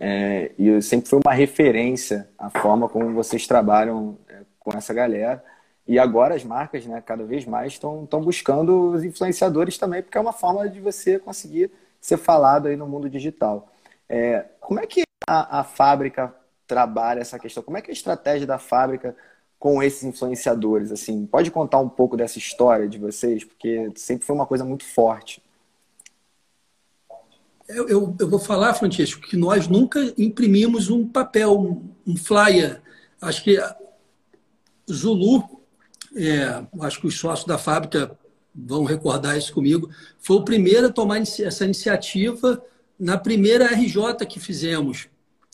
É, e sempre foi uma referência a forma como vocês trabalham é, com essa galera. E agora as marcas, né, cada vez mais estão buscando os influenciadores também, porque é uma forma de você conseguir ser falado aí no mundo digital. É, como é que a, a fábrica trabalha essa questão? Como é que é a estratégia da fábrica com esses influenciadores? Assim, pode contar um pouco dessa história de vocês, porque sempre foi uma coisa muito forte. Eu, eu, eu vou falar, Francisco, que nós nunca imprimimos um papel, um, um flyer. Acho que Zulu é, acho que os sócios da fábrica vão recordar isso comigo, foi o primeiro a tomar essa iniciativa na primeira RJ que fizemos.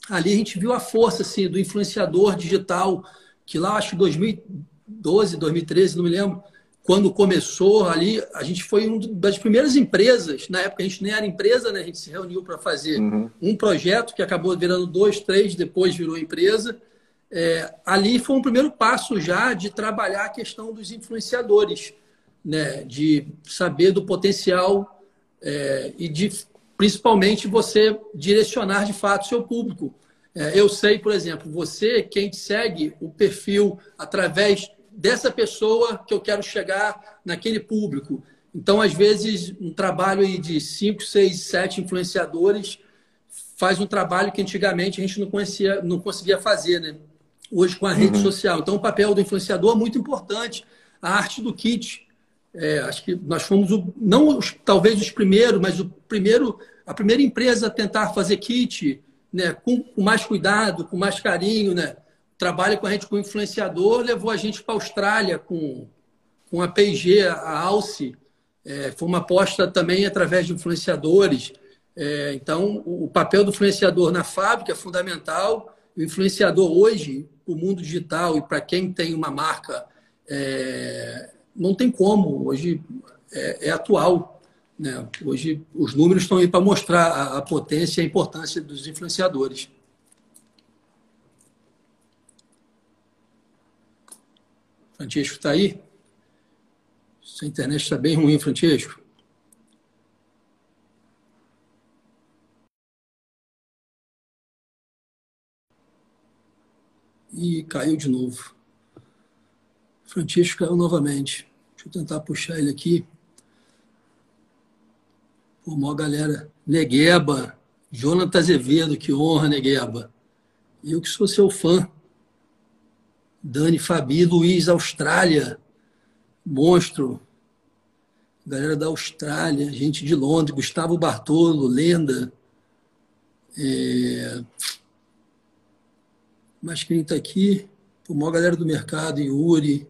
Ali a gente viu a força assim, do influenciador digital, que lá acho que 2012, 2013, não me lembro, quando começou ali, a gente foi uma das primeiras empresas, na época a gente nem era empresa, né? a gente se reuniu para fazer uhum. um projeto que acabou virando dois, três, depois virou empresa. É, ali foi um primeiro passo já de trabalhar a questão dos influenciadores, né? de saber do potencial é, e de principalmente você direcionar de fato seu público. É, eu sei, por exemplo, você, quem segue, o perfil através dessa pessoa que eu quero chegar naquele público. Então, às vezes, um trabalho de cinco, seis, sete influenciadores faz um trabalho que antigamente a gente não, conhecia, não conseguia fazer, né? hoje com a rede uhum. social. Então, o papel do influenciador é muito importante. A arte do kit. É, acho que nós fomos, o, não os, talvez os primeiros, mas o primeiro, a primeira empresa a tentar fazer kit né, com, com mais cuidado, com mais carinho. Né? Trabalho com a gente com influenciador, levou a gente para a Austrália com, com a P&G, a Alce. É, foi uma aposta também através de influenciadores. É, então, o papel do influenciador na fábrica é fundamental. O influenciador hoje, o mundo digital e para quem tem uma marca, é, não tem como. Hoje é, é atual. Né? Hoje os números estão aí para mostrar a, a potência e a importância dos influenciadores. Francisco está aí? Sua internet está bem ruim, Francisco. e caiu de novo. Francisco caiu novamente. Deixa eu tentar puxar ele aqui. Pô, maior galera. Negueba, Jonathan Azevedo, que honra, Negueba. Eu que sou seu fã. Dani Fabi, Luiz, Austrália. Monstro. Galera da Austrália, gente de Londres, Gustavo Bartolo, lenda. É... Quem está aqui, a maior galera do mercado, Yuri,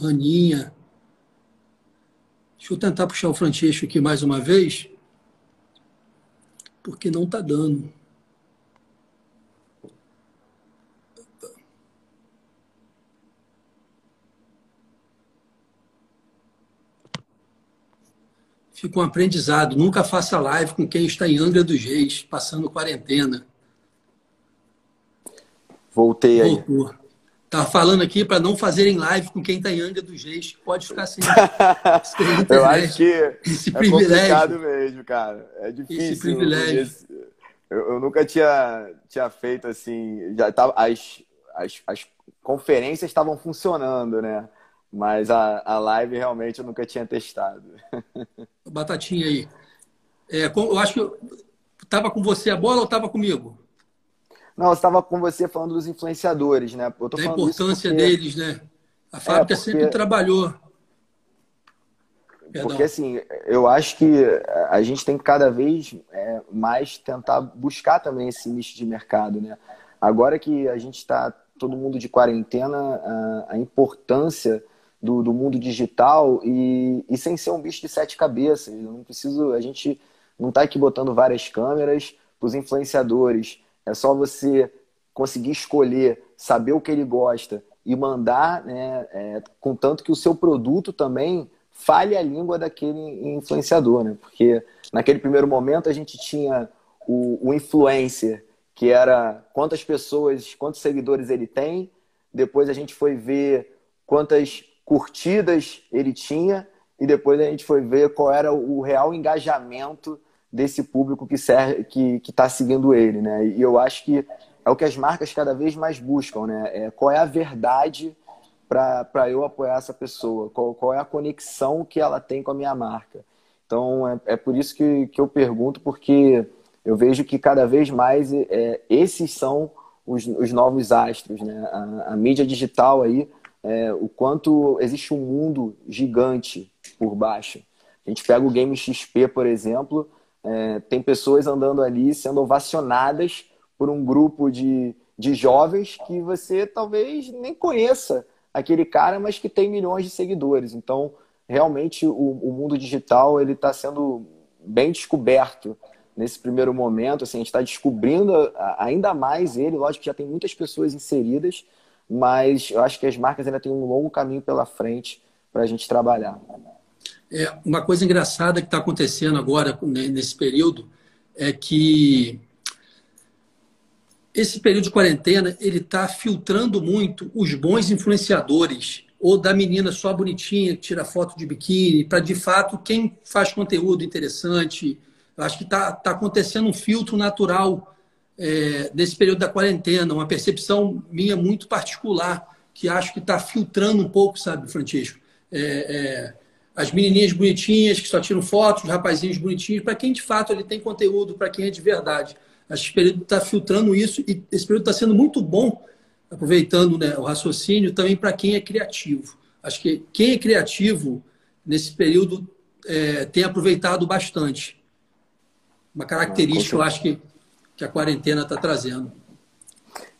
Raninha. Deixa eu tentar puxar o Francisco aqui mais uma vez, porque não está dando. Fica um aprendizado. Nunca faça live com quem está em Angra dos Reis, passando quarentena. Voltei aí. Voltou. Tá falando aqui para não fazerem live com quem está em Anga dos Reis. Pode ficar sem. Eu acho que esse é complicado mesmo, cara. É difícil. Esse privilégio. Eu, eu, nunca tinha, tinha feito assim. Já tava, as, as, as conferências estavam funcionando, né? Mas a, a live realmente eu nunca tinha testado. Batatinha aí. É, eu acho que estava com você a bola ou estava comigo? Não, eu estava com você falando dos influenciadores, né? Eu tô da importância porque... deles, né? A fábrica é porque... sempre trabalhou. Perdão. Porque, assim, eu acho que a gente tem que cada vez é, mais tentar buscar também esse nicho de mercado, né? Agora que a gente está todo mundo de quarentena, a, a importância do, do, mundo digital e, e sem ser um bicho de sete cabeças. Eu não preciso, a gente não está aqui botando várias câmeras para os influenciadores é só você conseguir escolher, saber o que ele gosta e mandar, né, é, contanto que o seu produto também fale a língua daquele influenciador, né? Porque naquele primeiro momento a gente tinha o, o influencer, que era quantas pessoas, quantos seguidores ele tem, depois a gente foi ver quantas curtidas ele tinha e depois a gente foi ver qual era o real engajamento desse público que que está seguindo ele, né? E eu acho que é o que as marcas cada vez mais buscam, né? É, qual é a verdade para eu apoiar essa pessoa? Qual, qual, é a conexão que ela tem com a minha marca? Então, é, é por isso que, que eu pergunto, porque eu vejo que cada vez mais é, esses são os, os, novos astros, né? A, a mídia digital aí, é, o quanto existe um mundo gigante por baixo. A gente pega o Game XP, por exemplo, é, tem pessoas andando ali sendo ovacionadas por um grupo de, de jovens que você talvez nem conheça aquele cara, mas que tem milhões de seguidores. Então, realmente, o, o mundo digital ele está sendo bem descoberto nesse primeiro momento. Assim, a gente está descobrindo ainda mais ele. Lógico que já tem muitas pessoas inseridas, mas eu acho que as marcas ainda têm um longo caminho pela frente para a gente trabalhar. É, uma coisa engraçada que está acontecendo agora né, nesse período é que esse período de quarentena ele está filtrando muito os bons influenciadores ou da menina só bonitinha que tira foto de biquíni para de fato quem faz conteúdo interessante. Eu acho que está tá acontecendo um filtro natural é, período da quarentena, uma percepção minha muito particular que acho que está filtrando um pouco, sabe, Francisco? É, é, as menininhas bonitinhas que só tiram fotos, os rapazinhos bonitinhos, para quem de fato ele tem conteúdo, para quem é de verdade. Acho que esse período está filtrando isso e esse período está sendo muito bom, aproveitando né, o raciocínio, também para quem é criativo. Acho que quem é criativo nesse período é, tem aproveitado bastante. Uma característica, eu acho que, que a quarentena está trazendo.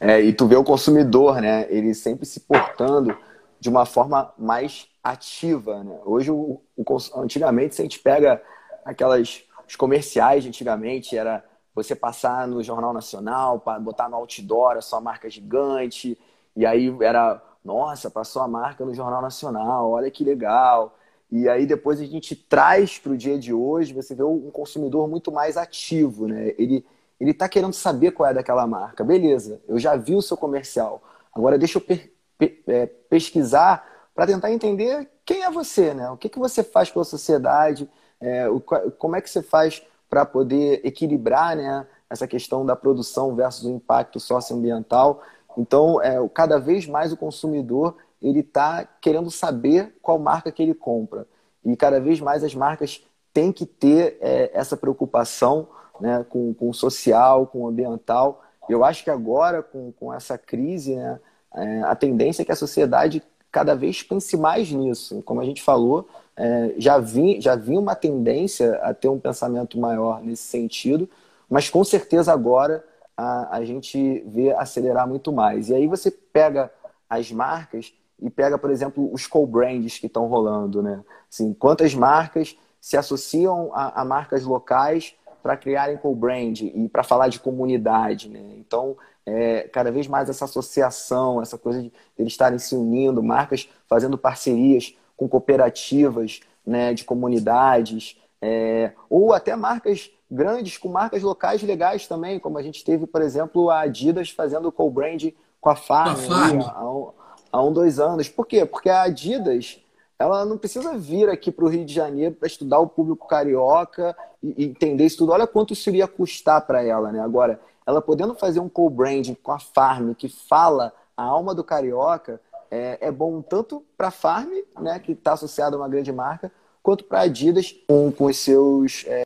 É, e tu vê o consumidor, né? Ele sempre se portando de uma forma mais ativa. Né? Hoje, o, o, antigamente, se a gente pega aquelas os comerciais antigamente, era você passar no Jornal Nacional, botar no outdoor a sua marca gigante, e aí era, nossa, passou a marca no Jornal Nacional, olha que legal. E aí depois a gente traz para o dia de hoje, você vê um consumidor muito mais ativo, né? Ele ele está querendo saber qual é daquela marca. Beleza, eu já vi o seu comercial. Agora deixa eu é, pesquisar para tentar entender quem é você, né? O que, que você faz pela sociedade, é, o, como é que você faz para poder equilibrar né, essa questão da produção versus o impacto socioambiental. Então, é, cada vez mais o consumidor ele está querendo saber qual marca que ele compra. E cada vez mais as marcas têm que ter é, essa preocupação né, com, com o social, com o ambiental. Eu acho que agora, com, com essa crise, né, é, a tendência é que a sociedade cada vez pense mais nisso. Como a gente falou, é, já, vi, já vi uma tendência a ter um pensamento maior nesse sentido, mas com certeza agora a, a gente vê acelerar muito mais. E aí você pega as marcas e pega, por exemplo, os co-brands que estão rolando. Né? Assim, quantas marcas se associam a, a marcas locais para criarem co-brand e para falar de comunidade. Né? Então, é, cada vez mais essa associação, essa coisa de eles estarem se unindo, marcas fazendo parcerias com cooperativas né, de comunidades, é, ou até marcas grandes com marcas locais legais também, como a gente teve, por exemplo, a Adidas fazendo co-brand com a Farm, Farm. Há, um, há um, dois anos. Por quê? Porque a Adidas ela não precisa vir aqui para o Rio de Janeiro para estudar o público carioca e, e entender isso tudo. Olha quanto isso iria custar para ela, né? Agora, ela podendo fazer um co-branding com a Farm que fala a alma do carioca, é, é bom tanto para a Farm, né, que está associada a uma grande marca, quanto para a Adidas com, com os seus é,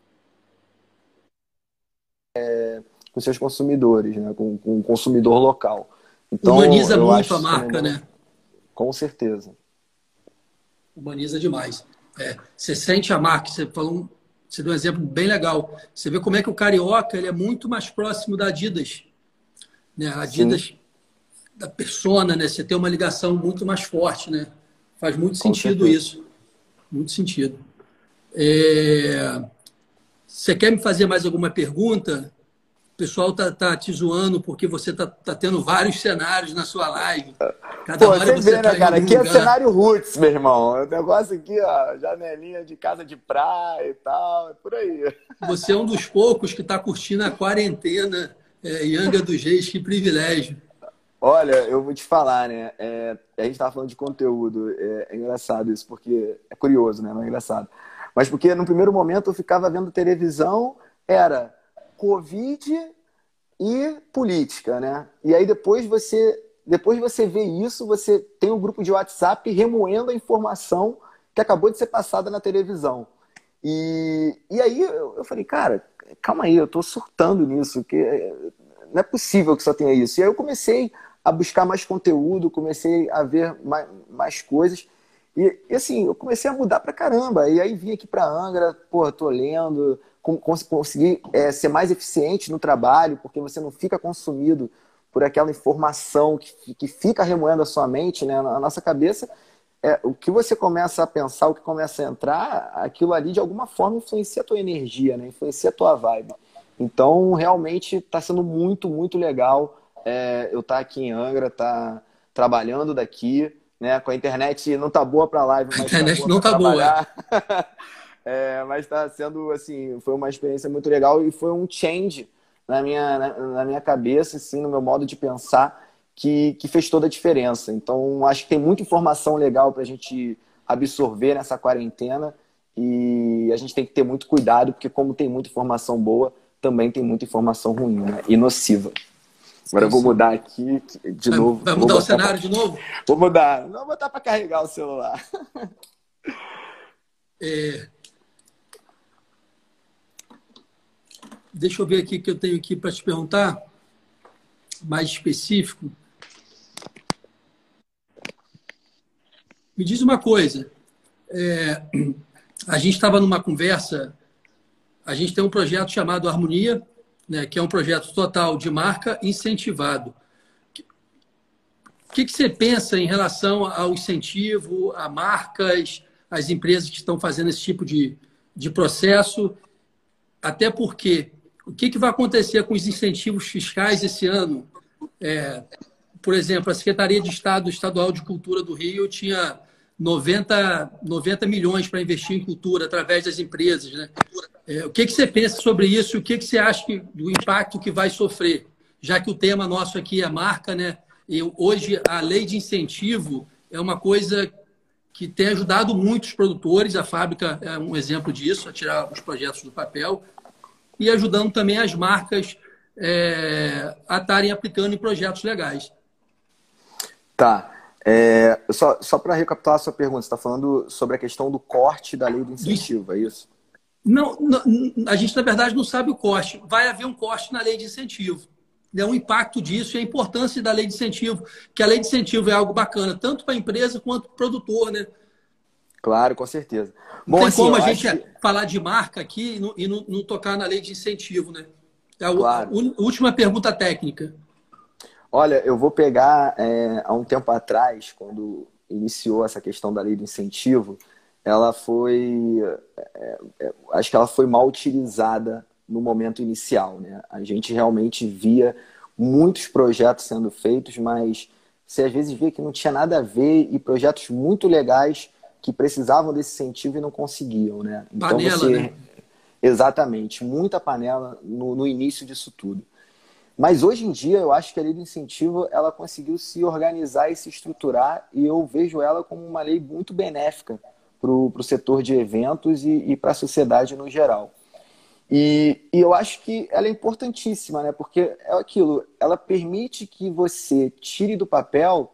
é, com seus consumidores, né, com, com o consumidor local. Então, Humaniza muito a marca, né? Com certeza. Humaniza demais. É, você sente a marca, você falou você deu um exemplo bem legal. Você vê como é que o carioca ele é muito mais próximo da Adidas. Né? A Adidas, Sim. da persona, né? Você tem uma ligação muito mais forte, né? Faz muito Com sentido certeza. isso. Muito sentido. É... Você quer me fazer mais alguma pergunta? O pessoal tá, tá te zoando porque você tá, tá tendo vários cenários na sua live. Cada Pô, você vê, né, tá cara? Aqui é cenário roots, meu irmão. O negócio aqui, ó, janelinha de casa de praia e tal, é por aí. Você é um dos poucos que está curtindo a quarentena é, em Anga dos Reis, que privilégio. Olha, eu vou te falar, né? É, a gente estava falando de conteúdo, é, é, engraçado isso, porque é curioso, né? Não é engraçado. Mas porque no primeiro momento eu ficava vendo televisão era Covid e política, né? E aí depois você depois você vê isso, você tem um grupo de WhatsApp remoendo a informação que acabou de ser passada na televisão. E, e aí eu, eu falei, cara, calma aí, eu tô surtando nisso, que não é possível que só tenha isso. E aí eu comecei a buscar mais conteúdo, comecei a ver mais, mais coisas. E, e, assim, eu comecei a mudar pra caramba. E aí vim aqui pra Angra, pô, tô lendo, consegui é, ser mais eficiente no trabalho, porque você não fica consumido por aquela informação que, que fica remoendo a sua mente, né, na nossa cabeça. É, o que você começa a pensar, o que começa a entrar, aquilo ali de alguma forma influencia a tua energia, né? influencia a tua vibe. Então, realmente está sendo muito, muito legal é, eu estar tá aqui em Angra, tá trabalhando daqui, né? Com a internet não tá boa para live, mas a internet tá não tá trabalhar. boa. é, mas está sendo assim, foi uma experiência muito legal e foi um change na minha, na, na, minha cabeça, assim, no meu modo de pensar, que, que fez toda a diferença. Então, acho que tem muita informação legal para a gente absorver nessa quarentena e a gente tem que ter muito cuidado, porque como tem muita informação boa, também tem muita informação ruim né? e nociva. Agora eu vou mudar aqui de vai, novo. Vai mudar o cenário pra... de novo? Vou mudar. Não, vou botar para carregar o celular. É... Deixa eu ver aqui que eu tenho aqui para te perguntar, mais específico. Me diz uma coisa. É... A gente estava numa conversa a gente tem um projeto chamado Harmonia, né, que é um projeto total de marca incentivado. O que, que você pensa em relação ao incentivo a marcas, as empresas que estão fazendo esse tipo de, de processo? Até porque o que, que vai acontecer com os incentivos fiscais esse ano? É, por exemplo, a Secretaria de Estado Estadual de Cultura do Rio tinha 90, 90 milhões para investir em cultura através das empresas. Né? É, o que, que você pensa sobre isso? O que, que você acha que, do impacto que vai sofrer? Já que o tema nosso aqui é marca, né? Hoje a lei de incentivo é uma coisa que tem ajudado muitos produtores. A fábrica é um exemplo disso, a tirar os projetos do papel e ajudando também as marcas é, a estarem aplicando em projetos legais. Tá. É, só só para recapitular a sua pergunta, você está falando sobre a questão do corte da lei do incentivo, é isso? Não, não, a gente, na verdade, não sabe o corte. Vai haver um corte na lei de incentivo. É um impacto disso e a importância da lei de incentivo, que a lei de incentivo é algo bacana, tanto para a empresa quanto para o produtor, né? Claro, com certeza. Bom, não tem assim, como a gente que... falar de marca aqui e não, e não, não, tocar na lei de incentivo, né? É a, claro. última pergunta técnica. Olha, eu vou pegar é, há um tempo atrás, quando iniciou essa questão da lei do incentivo, ela foi, é, é, acho que ela foi mal utilizada no momento inicial, né? A gente realmente via muitos projetos sendo feitos, mas você às vezes via que não tinha nada a ver e projetos muito legais que precisavam desse incentivo e não conseguiam, né? Então panela, você né? exatamente muita panela no, no início disso tudo. Mas hoje em dia eu acho que a lei do incentivo ela conseguiu se organizar e se estruturar e eu vejo ela como uma lei muito benéfica para o setor de eventos e, e para a sociedade no geral. E, e, eu acho que ela é importantíssima, né? Porque é aquilo, ela permite que você tire do papel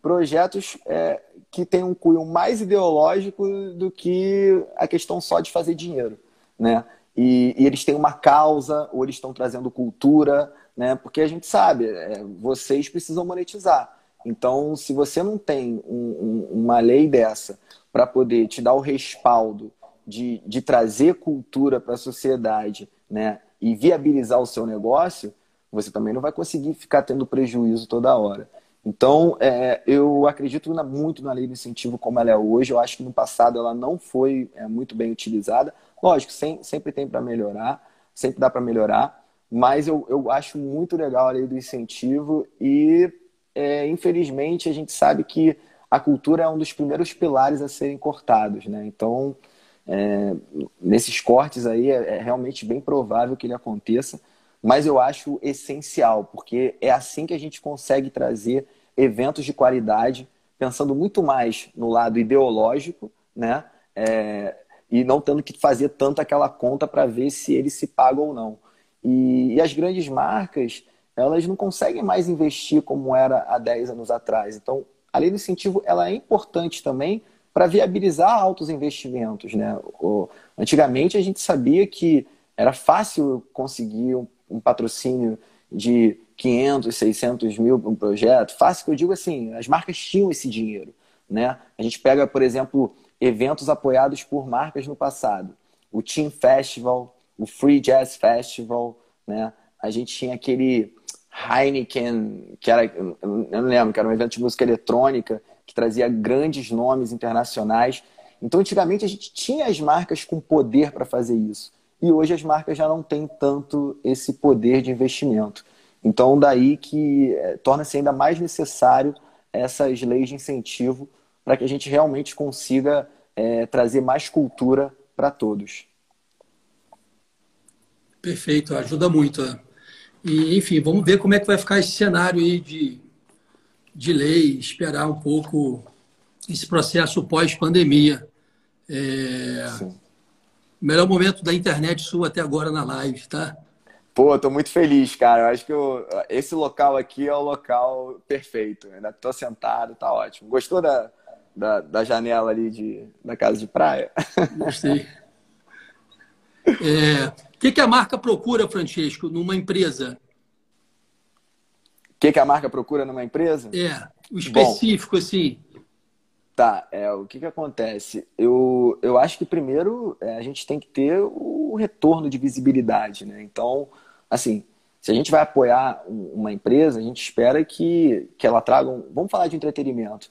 projetos é, que têm um cunho mais ideológico do que a questão só de fazer dinheiro, né? E, e eles têm uma causa, ou eles estão trazendo cultura, né? Porque a gente sabe, é, vocês precisam monetizar. Então, se você não tem um, um, uma lei dessa para poder te dar o respaldo de, de trazer cultura para a sociedade né, e viabilizar o seu negócio, você também não vai conseguir ficar tendo prejuízo toda hora. Então, é, eu acredito na, muito na lei do incentivo como ela é hoje. Eu acho que no passado ela não foi é, muito bem utilizada. Lógico, sem, sempre tem para melhorar, sempre dá para melhorar, mas eu, eu acho muito legal a lei do incentivo e, é, infelizmente, a gente sabe que a cultura é um dos primeiros pilares a serem cortados, né? Então, é, nesses cortes aí é, é, realmente bem provável que ele aconteça, mas eu acho essencial, porque é assim que a gente consegue trazer eventos de qualidade, pensando muito mais no lado ideológico, né? É, e não tendo que fazer tanto aquela conta para ver se ele se paga ou não. E, e, as grandes marcas, elas não conseguem mais investir como era há 10 anos atrás. Então, a lei do incentivo ela é importante também para viabilizar altos investimentos. Né? O, antigamente, a gente sabia que era fácil conseguir um patrocínio de 500, 600 mil para um projeto. Fácil que eu digo assim, as marcas tinham esse dinheiro. Né? A gente pega, por exemplo, eventos apoiados por marcas no passado. O Team Festival, o Free Jazz Festival, né? A gente tinha aquele Heineken, que era, eu não lembro, que era um evento de música eletrônica, que trazia grandes nomes internacionais. Então, antigamente, a gente tinha as marcas com poder para fazer isso. E hoje as marcas já não têm tanto esse poder de investimento. Então, daí que é, torna-se ainda mais necessário essas leis de incentivo para que a gente realmente consiga é, trazer mais cultura para todos. Perfeito, ajuda muito. E, enfim, vamos ver como é que vai ficar esse cenário aí de, de lei, esperar um pouco esse processo pós-pandemia. É... Melhor momento da internet sua até agora na live, tá? Pô, tô muito feliz, cara. Eu acho que eu, esse local aqui é o local perfeito. ainda tô sentado, tá ótimo. Gostou da, da, da janela ali de, da casa de praia. Gostei. É, o que, que a marca procura, Francesco, numa empresa? O que, que a marca procura numa empresa? É, o específico, Bom, assim. Tá, é, o que, que acontece? Eu, eu acho que primeiro é, a gente tem que ter o retorno de visibilidade, né? Então, assim, se a gente vai apoiar uma empresa, a gente espera que, que ela traga um, Vamos falar de entretenimento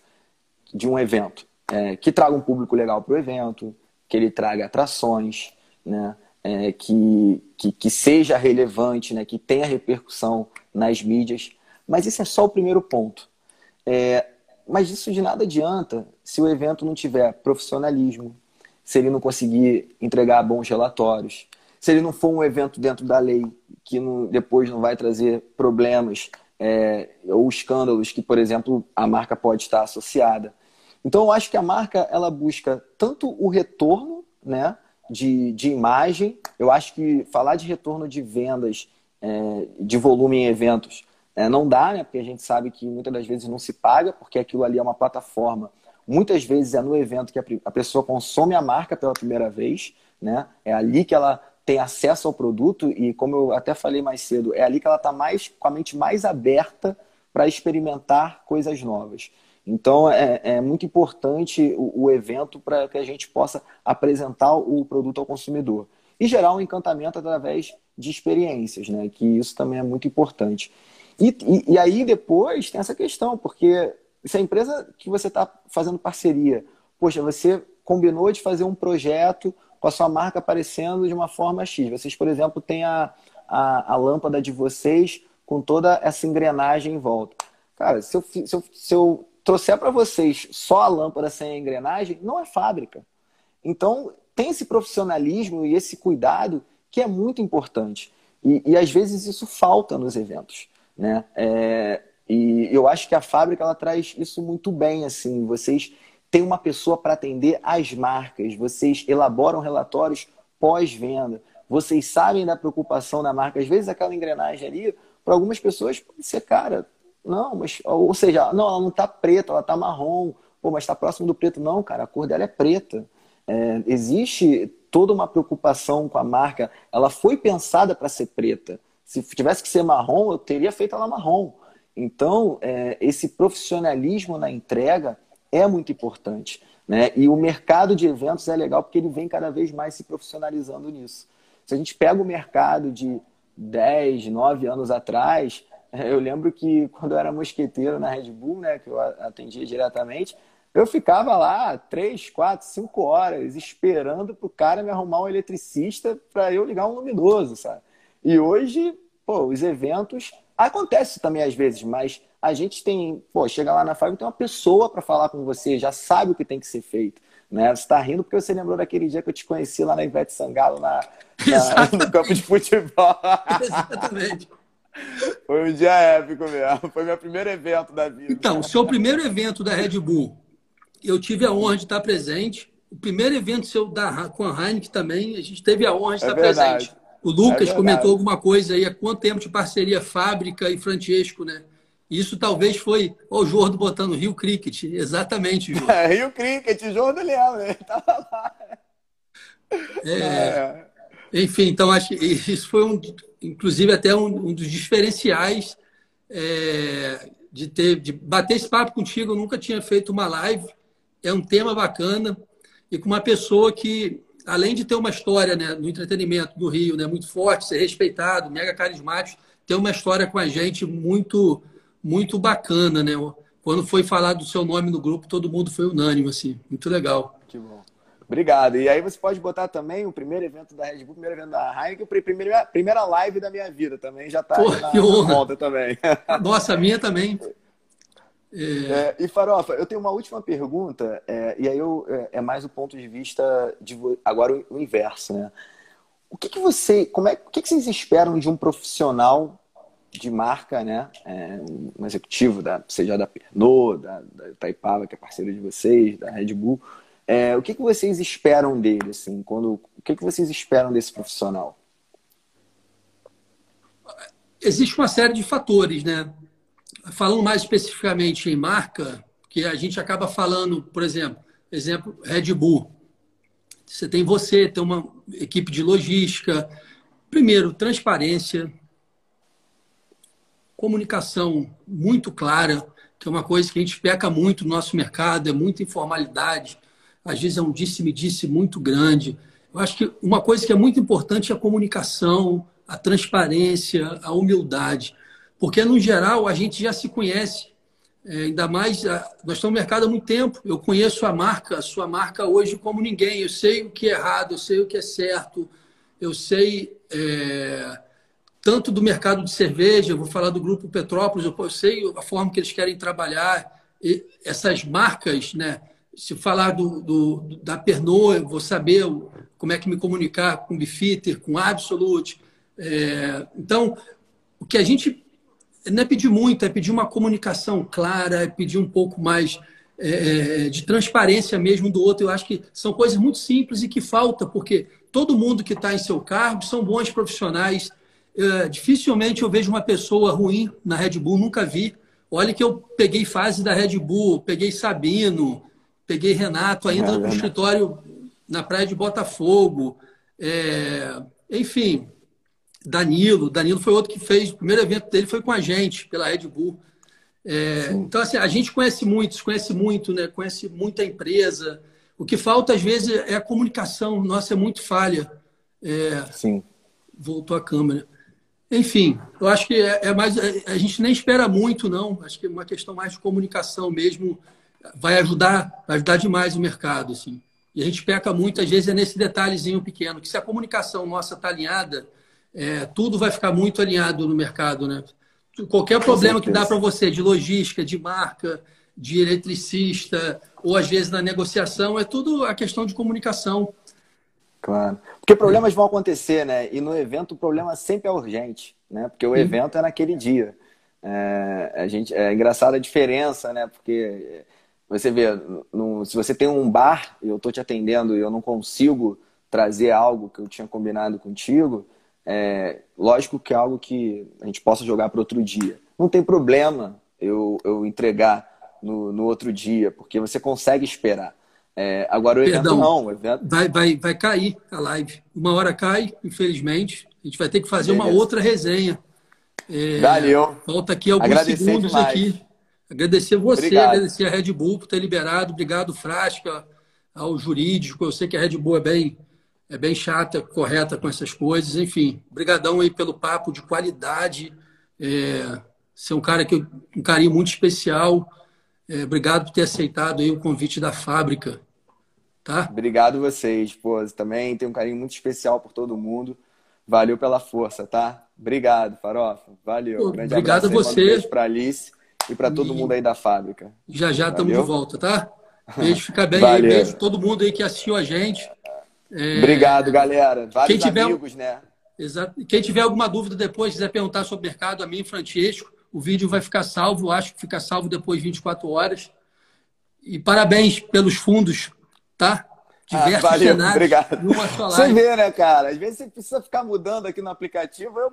de um evento, é, que traga um público legal para o evento, que ele traga atrações, né, é, que, que, que, seja relevante, né, que tenha repercussão nas mídias. Mas isso é só o primeiro ponto. É, mas isso de nada adianta se o evento não tiver profissionalismo, se ele não conseguir entregar bons relatórios, se ele não for um evento dentro da lei, que não, depois não vai trazer problemas é, ou escândalos que, por exemplo, a marca pode estar associada. Então, eu acho que a marca ela busca tanto o retorno né, de, de imagem, eu acho que falar de retorno de vendas, é, de volume em eventos, é, não dá, né, porque a gente sabe que muitas das vezes não se paga, porque aquilo ali é uma plataforma. Muitas vezes é no evento que a, a pessoa consome a marca pela primeira vez, né? é ali que ela tem acesso ao produto e, como eu até falei mais cedo, é ali que ela está mais, com a mente mais aberta para experimentar coisas novas. Então é, é muito importante o, o evento para que a gente possa apresentar o produto ao consumidor e gerar um encantamento através de experiências, né? Que isso também é muito importante. E, e, e aí depois tem essa questão, porque se a empresa que você está fazendo parceria, poxa, você combinou de fazer um projeto com a sua marca aparecendo de uma forma X. Vocês, por exemplo, têm a, a, a lâmpada de vocês com toda essa engrenagem em volta. Cara, se eu, se eu, se eu trouxer para vocês só a lâmpada sem a engrenagem, não é fábrica. Então, tem esse profissionalismo e esse cuidado que é muito importante. E, e às vezes isso falta nos eventos. Né? É, e eu acho que a fábrica ela traz isso muito bem. assim. Vocês têm uma pessoa para atender as marcas, vocês elaboram relatórios pós-venda, vocês sabem da preocupação da marca. Às vezes aquela engrenagem ali, para algumas pessoas, pode ser, cara, não, mas, ou seja, não, ela não está preta, ela está marrom. Pô, mas está próximo do preto. Não, cara, a cor dela é preta. É, existe toda uma preocupação com a marca. Ela foi pensada para ser preta. Se tivesse que ser marrom, eu teria feito ela marrom. Então, é, esse profissionalismo na entrega é muito importante. Né? E o mercado de eventos é legal porque ele vem cada vez mais se profissionalizando nisso. Se a gente pega o mercado de 10, 9 anos atrás, eu lembro que quando eu era mosqueteiro na Red Bull, né, que eu atendia diretamente, eu ficava lá três, quatro, cinco horas esperando para o cara me arrumar um eletricista para eu ligar um luminoso, sabe? E hoje, pô, os eventos acontece também às vezes, mas a gente tem, pô, chega lá na fábrica tem uma pessoa para falar com você, já sabe o que tem que ser feito. Né? Você está rindo porque você lembrou daquele dia que eu te conheci lá na Ivete Sangalo, na, na no campo de futebol. Exatamente. Foi um dia épico mesmo. Foi meu primeiro evento da vida. Então, o seu primeiro evento da Red Bull, eu tive a honra de estar presente. o primeiro evento seu da, com a Heineken também, a gente teve a honra de é estar verdade. presente. O Lucas é comentou alguma coisa aí, há quanto tempo de parceria Fábrica e Francesco, né? Isso talvez foi o Jordo botando Rio Cricket, exatamente, Jordo. É, Rio Cricket, Jordo Leão, né? Tava lá. É, é. Enfim, então acho que isso foi um, inclusive até um, um dos diferenciais é, de ter, de bater esse papo contigo. Eu nunca tinha feito uma live. É um tema bacana e com uma pessoa que, além de ter uma história né, no entretenimento do Rio, né, muito forte, ser respeitado, mega carismático, tem uma história com a gente muito, muito bacana, né? Quando foi falar do seu nome no grupo, todo mundo foi unânime, assim, muito legal. Que bom. Obrigado. E aí você pode botar também o primeiro evento da Red Bull, o primeiro evento da Heineken, a primeira, primeira live da minha vida também, já está na, que honra. na também. Nossa, a minha também. É... É, e Farofa, eu tenho uma última pergunta, é, e aí eu, é, é mais o ponto de vista de agora o, o inverso, né? O que, que você, como é, o que, que vocês esperam de um profissional de marca, né? É, um executivo da, seja da Pernod, da, da Itaipava, que é parceiro de vocês, da Red Bull. É, o que, que vocês esperam dele, assim? Quando, o que, que vocês esperam desse profissional? Existe uma série de fatores, né? Falando mais especificamente em marca, que a gente acaba falando, por exemplo, exemplo Red Bull. Você tem você, tem uma equipe de logística. Primeiro, transparência, comunicação muito clara, que é uma coisa que a gente peca muito no nosso mercado, é muita informalidade, às vezes é um disse-me-disse muito grande. Eu acho que uma coisa que é muito importante é a comunicação, a transparência, a humildade. Porque, no geral, a gente já se conhece. É, ainda mais, nós estamos no mercado há muito tempo. Eu conheço a marca, a sua marca hoje como ninguém. Eu sei o que é errado, eu sei o que é certo, eu sei é, tanto do mercado de cerveja, eu vou falar do Grupo Petrópolis, eu sei a forma que eles querem trabalhar. E essas marcas, né? se falar do, do, da Pernod, eu vou saber como é que me comunicar com Bifitter, com Absolute. É, então, o que a gente não é pedir muito, é pedir uma comunicação clara, é pedir um pouco mais é, de transparência mesmo do outro. Eu acho que são coisas muito simples e que falta, porque todo mundo que está em seu cargo são bons profissionais. É, dificilmente eu vejo uma pessoa ruim na Red Bull, nunca vi. Olha que eu peguei fase da Red Bull, peguei Sabino, Peguei Renato ainda é, no escritório na praia de Botafogo. É, enfim, Danilo. Danilo foi outro que fez. O primeiro evento dele foi com a gente, pela Red Bull. É, então, assim, a gente conhece muito, se conhece muito, né? conhece muita empresa. O que falta, às vezes, é a comunicação. Nossa, é muito falha. É, Sim. Voltou a câmera. Enfim, eu acho que é, é mais. É, a gente nem espera muito, não. Acho que é uma questão mais de comunicação mesmo vai ajudar, vai ajudar demais o mercado, assim. E a gente peca muito, às vezes, é nesse detalhezinho pequeno, que se a comunicação nossa está alinhada, é, tudo vai ficar muito alinhado no mercado, né? Qualquer problema que dá para você de logística, de marca, de eletricista, ou às vezes na negociação, é tudo a questão de comunicação. Claro. Porque problemas vão acontecer, né? E no evento o problema sempre é urgente, né? Porque o evento é naquele dia. É, a gente, é engraçada a diferença, né? Porque você vê, no, se você tem um bar e eu estou te atendendo e eu não consigo trazer algo que eu tinha combinado contigo, é lógico que é algo que a gente possa jogar para outro dia. Não tem problema eu, eu entregar no, no outro dia, porque você consegue esperar. É, agora o Perdão, evento não. O evento... Vai, vai, vai cair a live. Uma hora cai, infelizmente. A gente vai ter que fazer Beleza. uma outra resenha. É, Valeu. Falta aqui alguns Agradecer segundos demais. aqui. Agradecer você, Obrigado. agradecer a Red Bull por ter liberado. Obrigado, Frasca, ao jurídico. Eu sei que a Red Bull é bem, é bem chata, correta com essas coisas. Enfim, brigadão aí pelo papo de qualidade. É, você é um cara que eu, um carinho muito especial. É, obrigado por ter aceitado aí o convite da fábrica. Tá? Obrigado vocês, pô. Também tenho um carinho muito especial por todo mundo. Valeu pela força, tá? Obrigado, Farofa. Valeu. Pô, obrigado a você. Um beijo para Alice e para todo mundo aí da fábrica. Já já estamos de volta, tá? Beijo, fica bem aí. Beijo todo mundo aí que assistiu a gente. É... Obrigado, galera. Vários Quem tiver... amigos, né? Exato. Quem tiver alguma dúvida depois, quiser perguntar sobre o mercado, a mim, Francesco, o vídeo vai ficar salvo, acho que fica salvo depois de 24 horas. E parabéns pelos fundos, tá? diversos ah, valeu, cenários obrigado. Você vê, né, cara? Às vezes você precisa ficar mudando aqui no aplicativo. Eu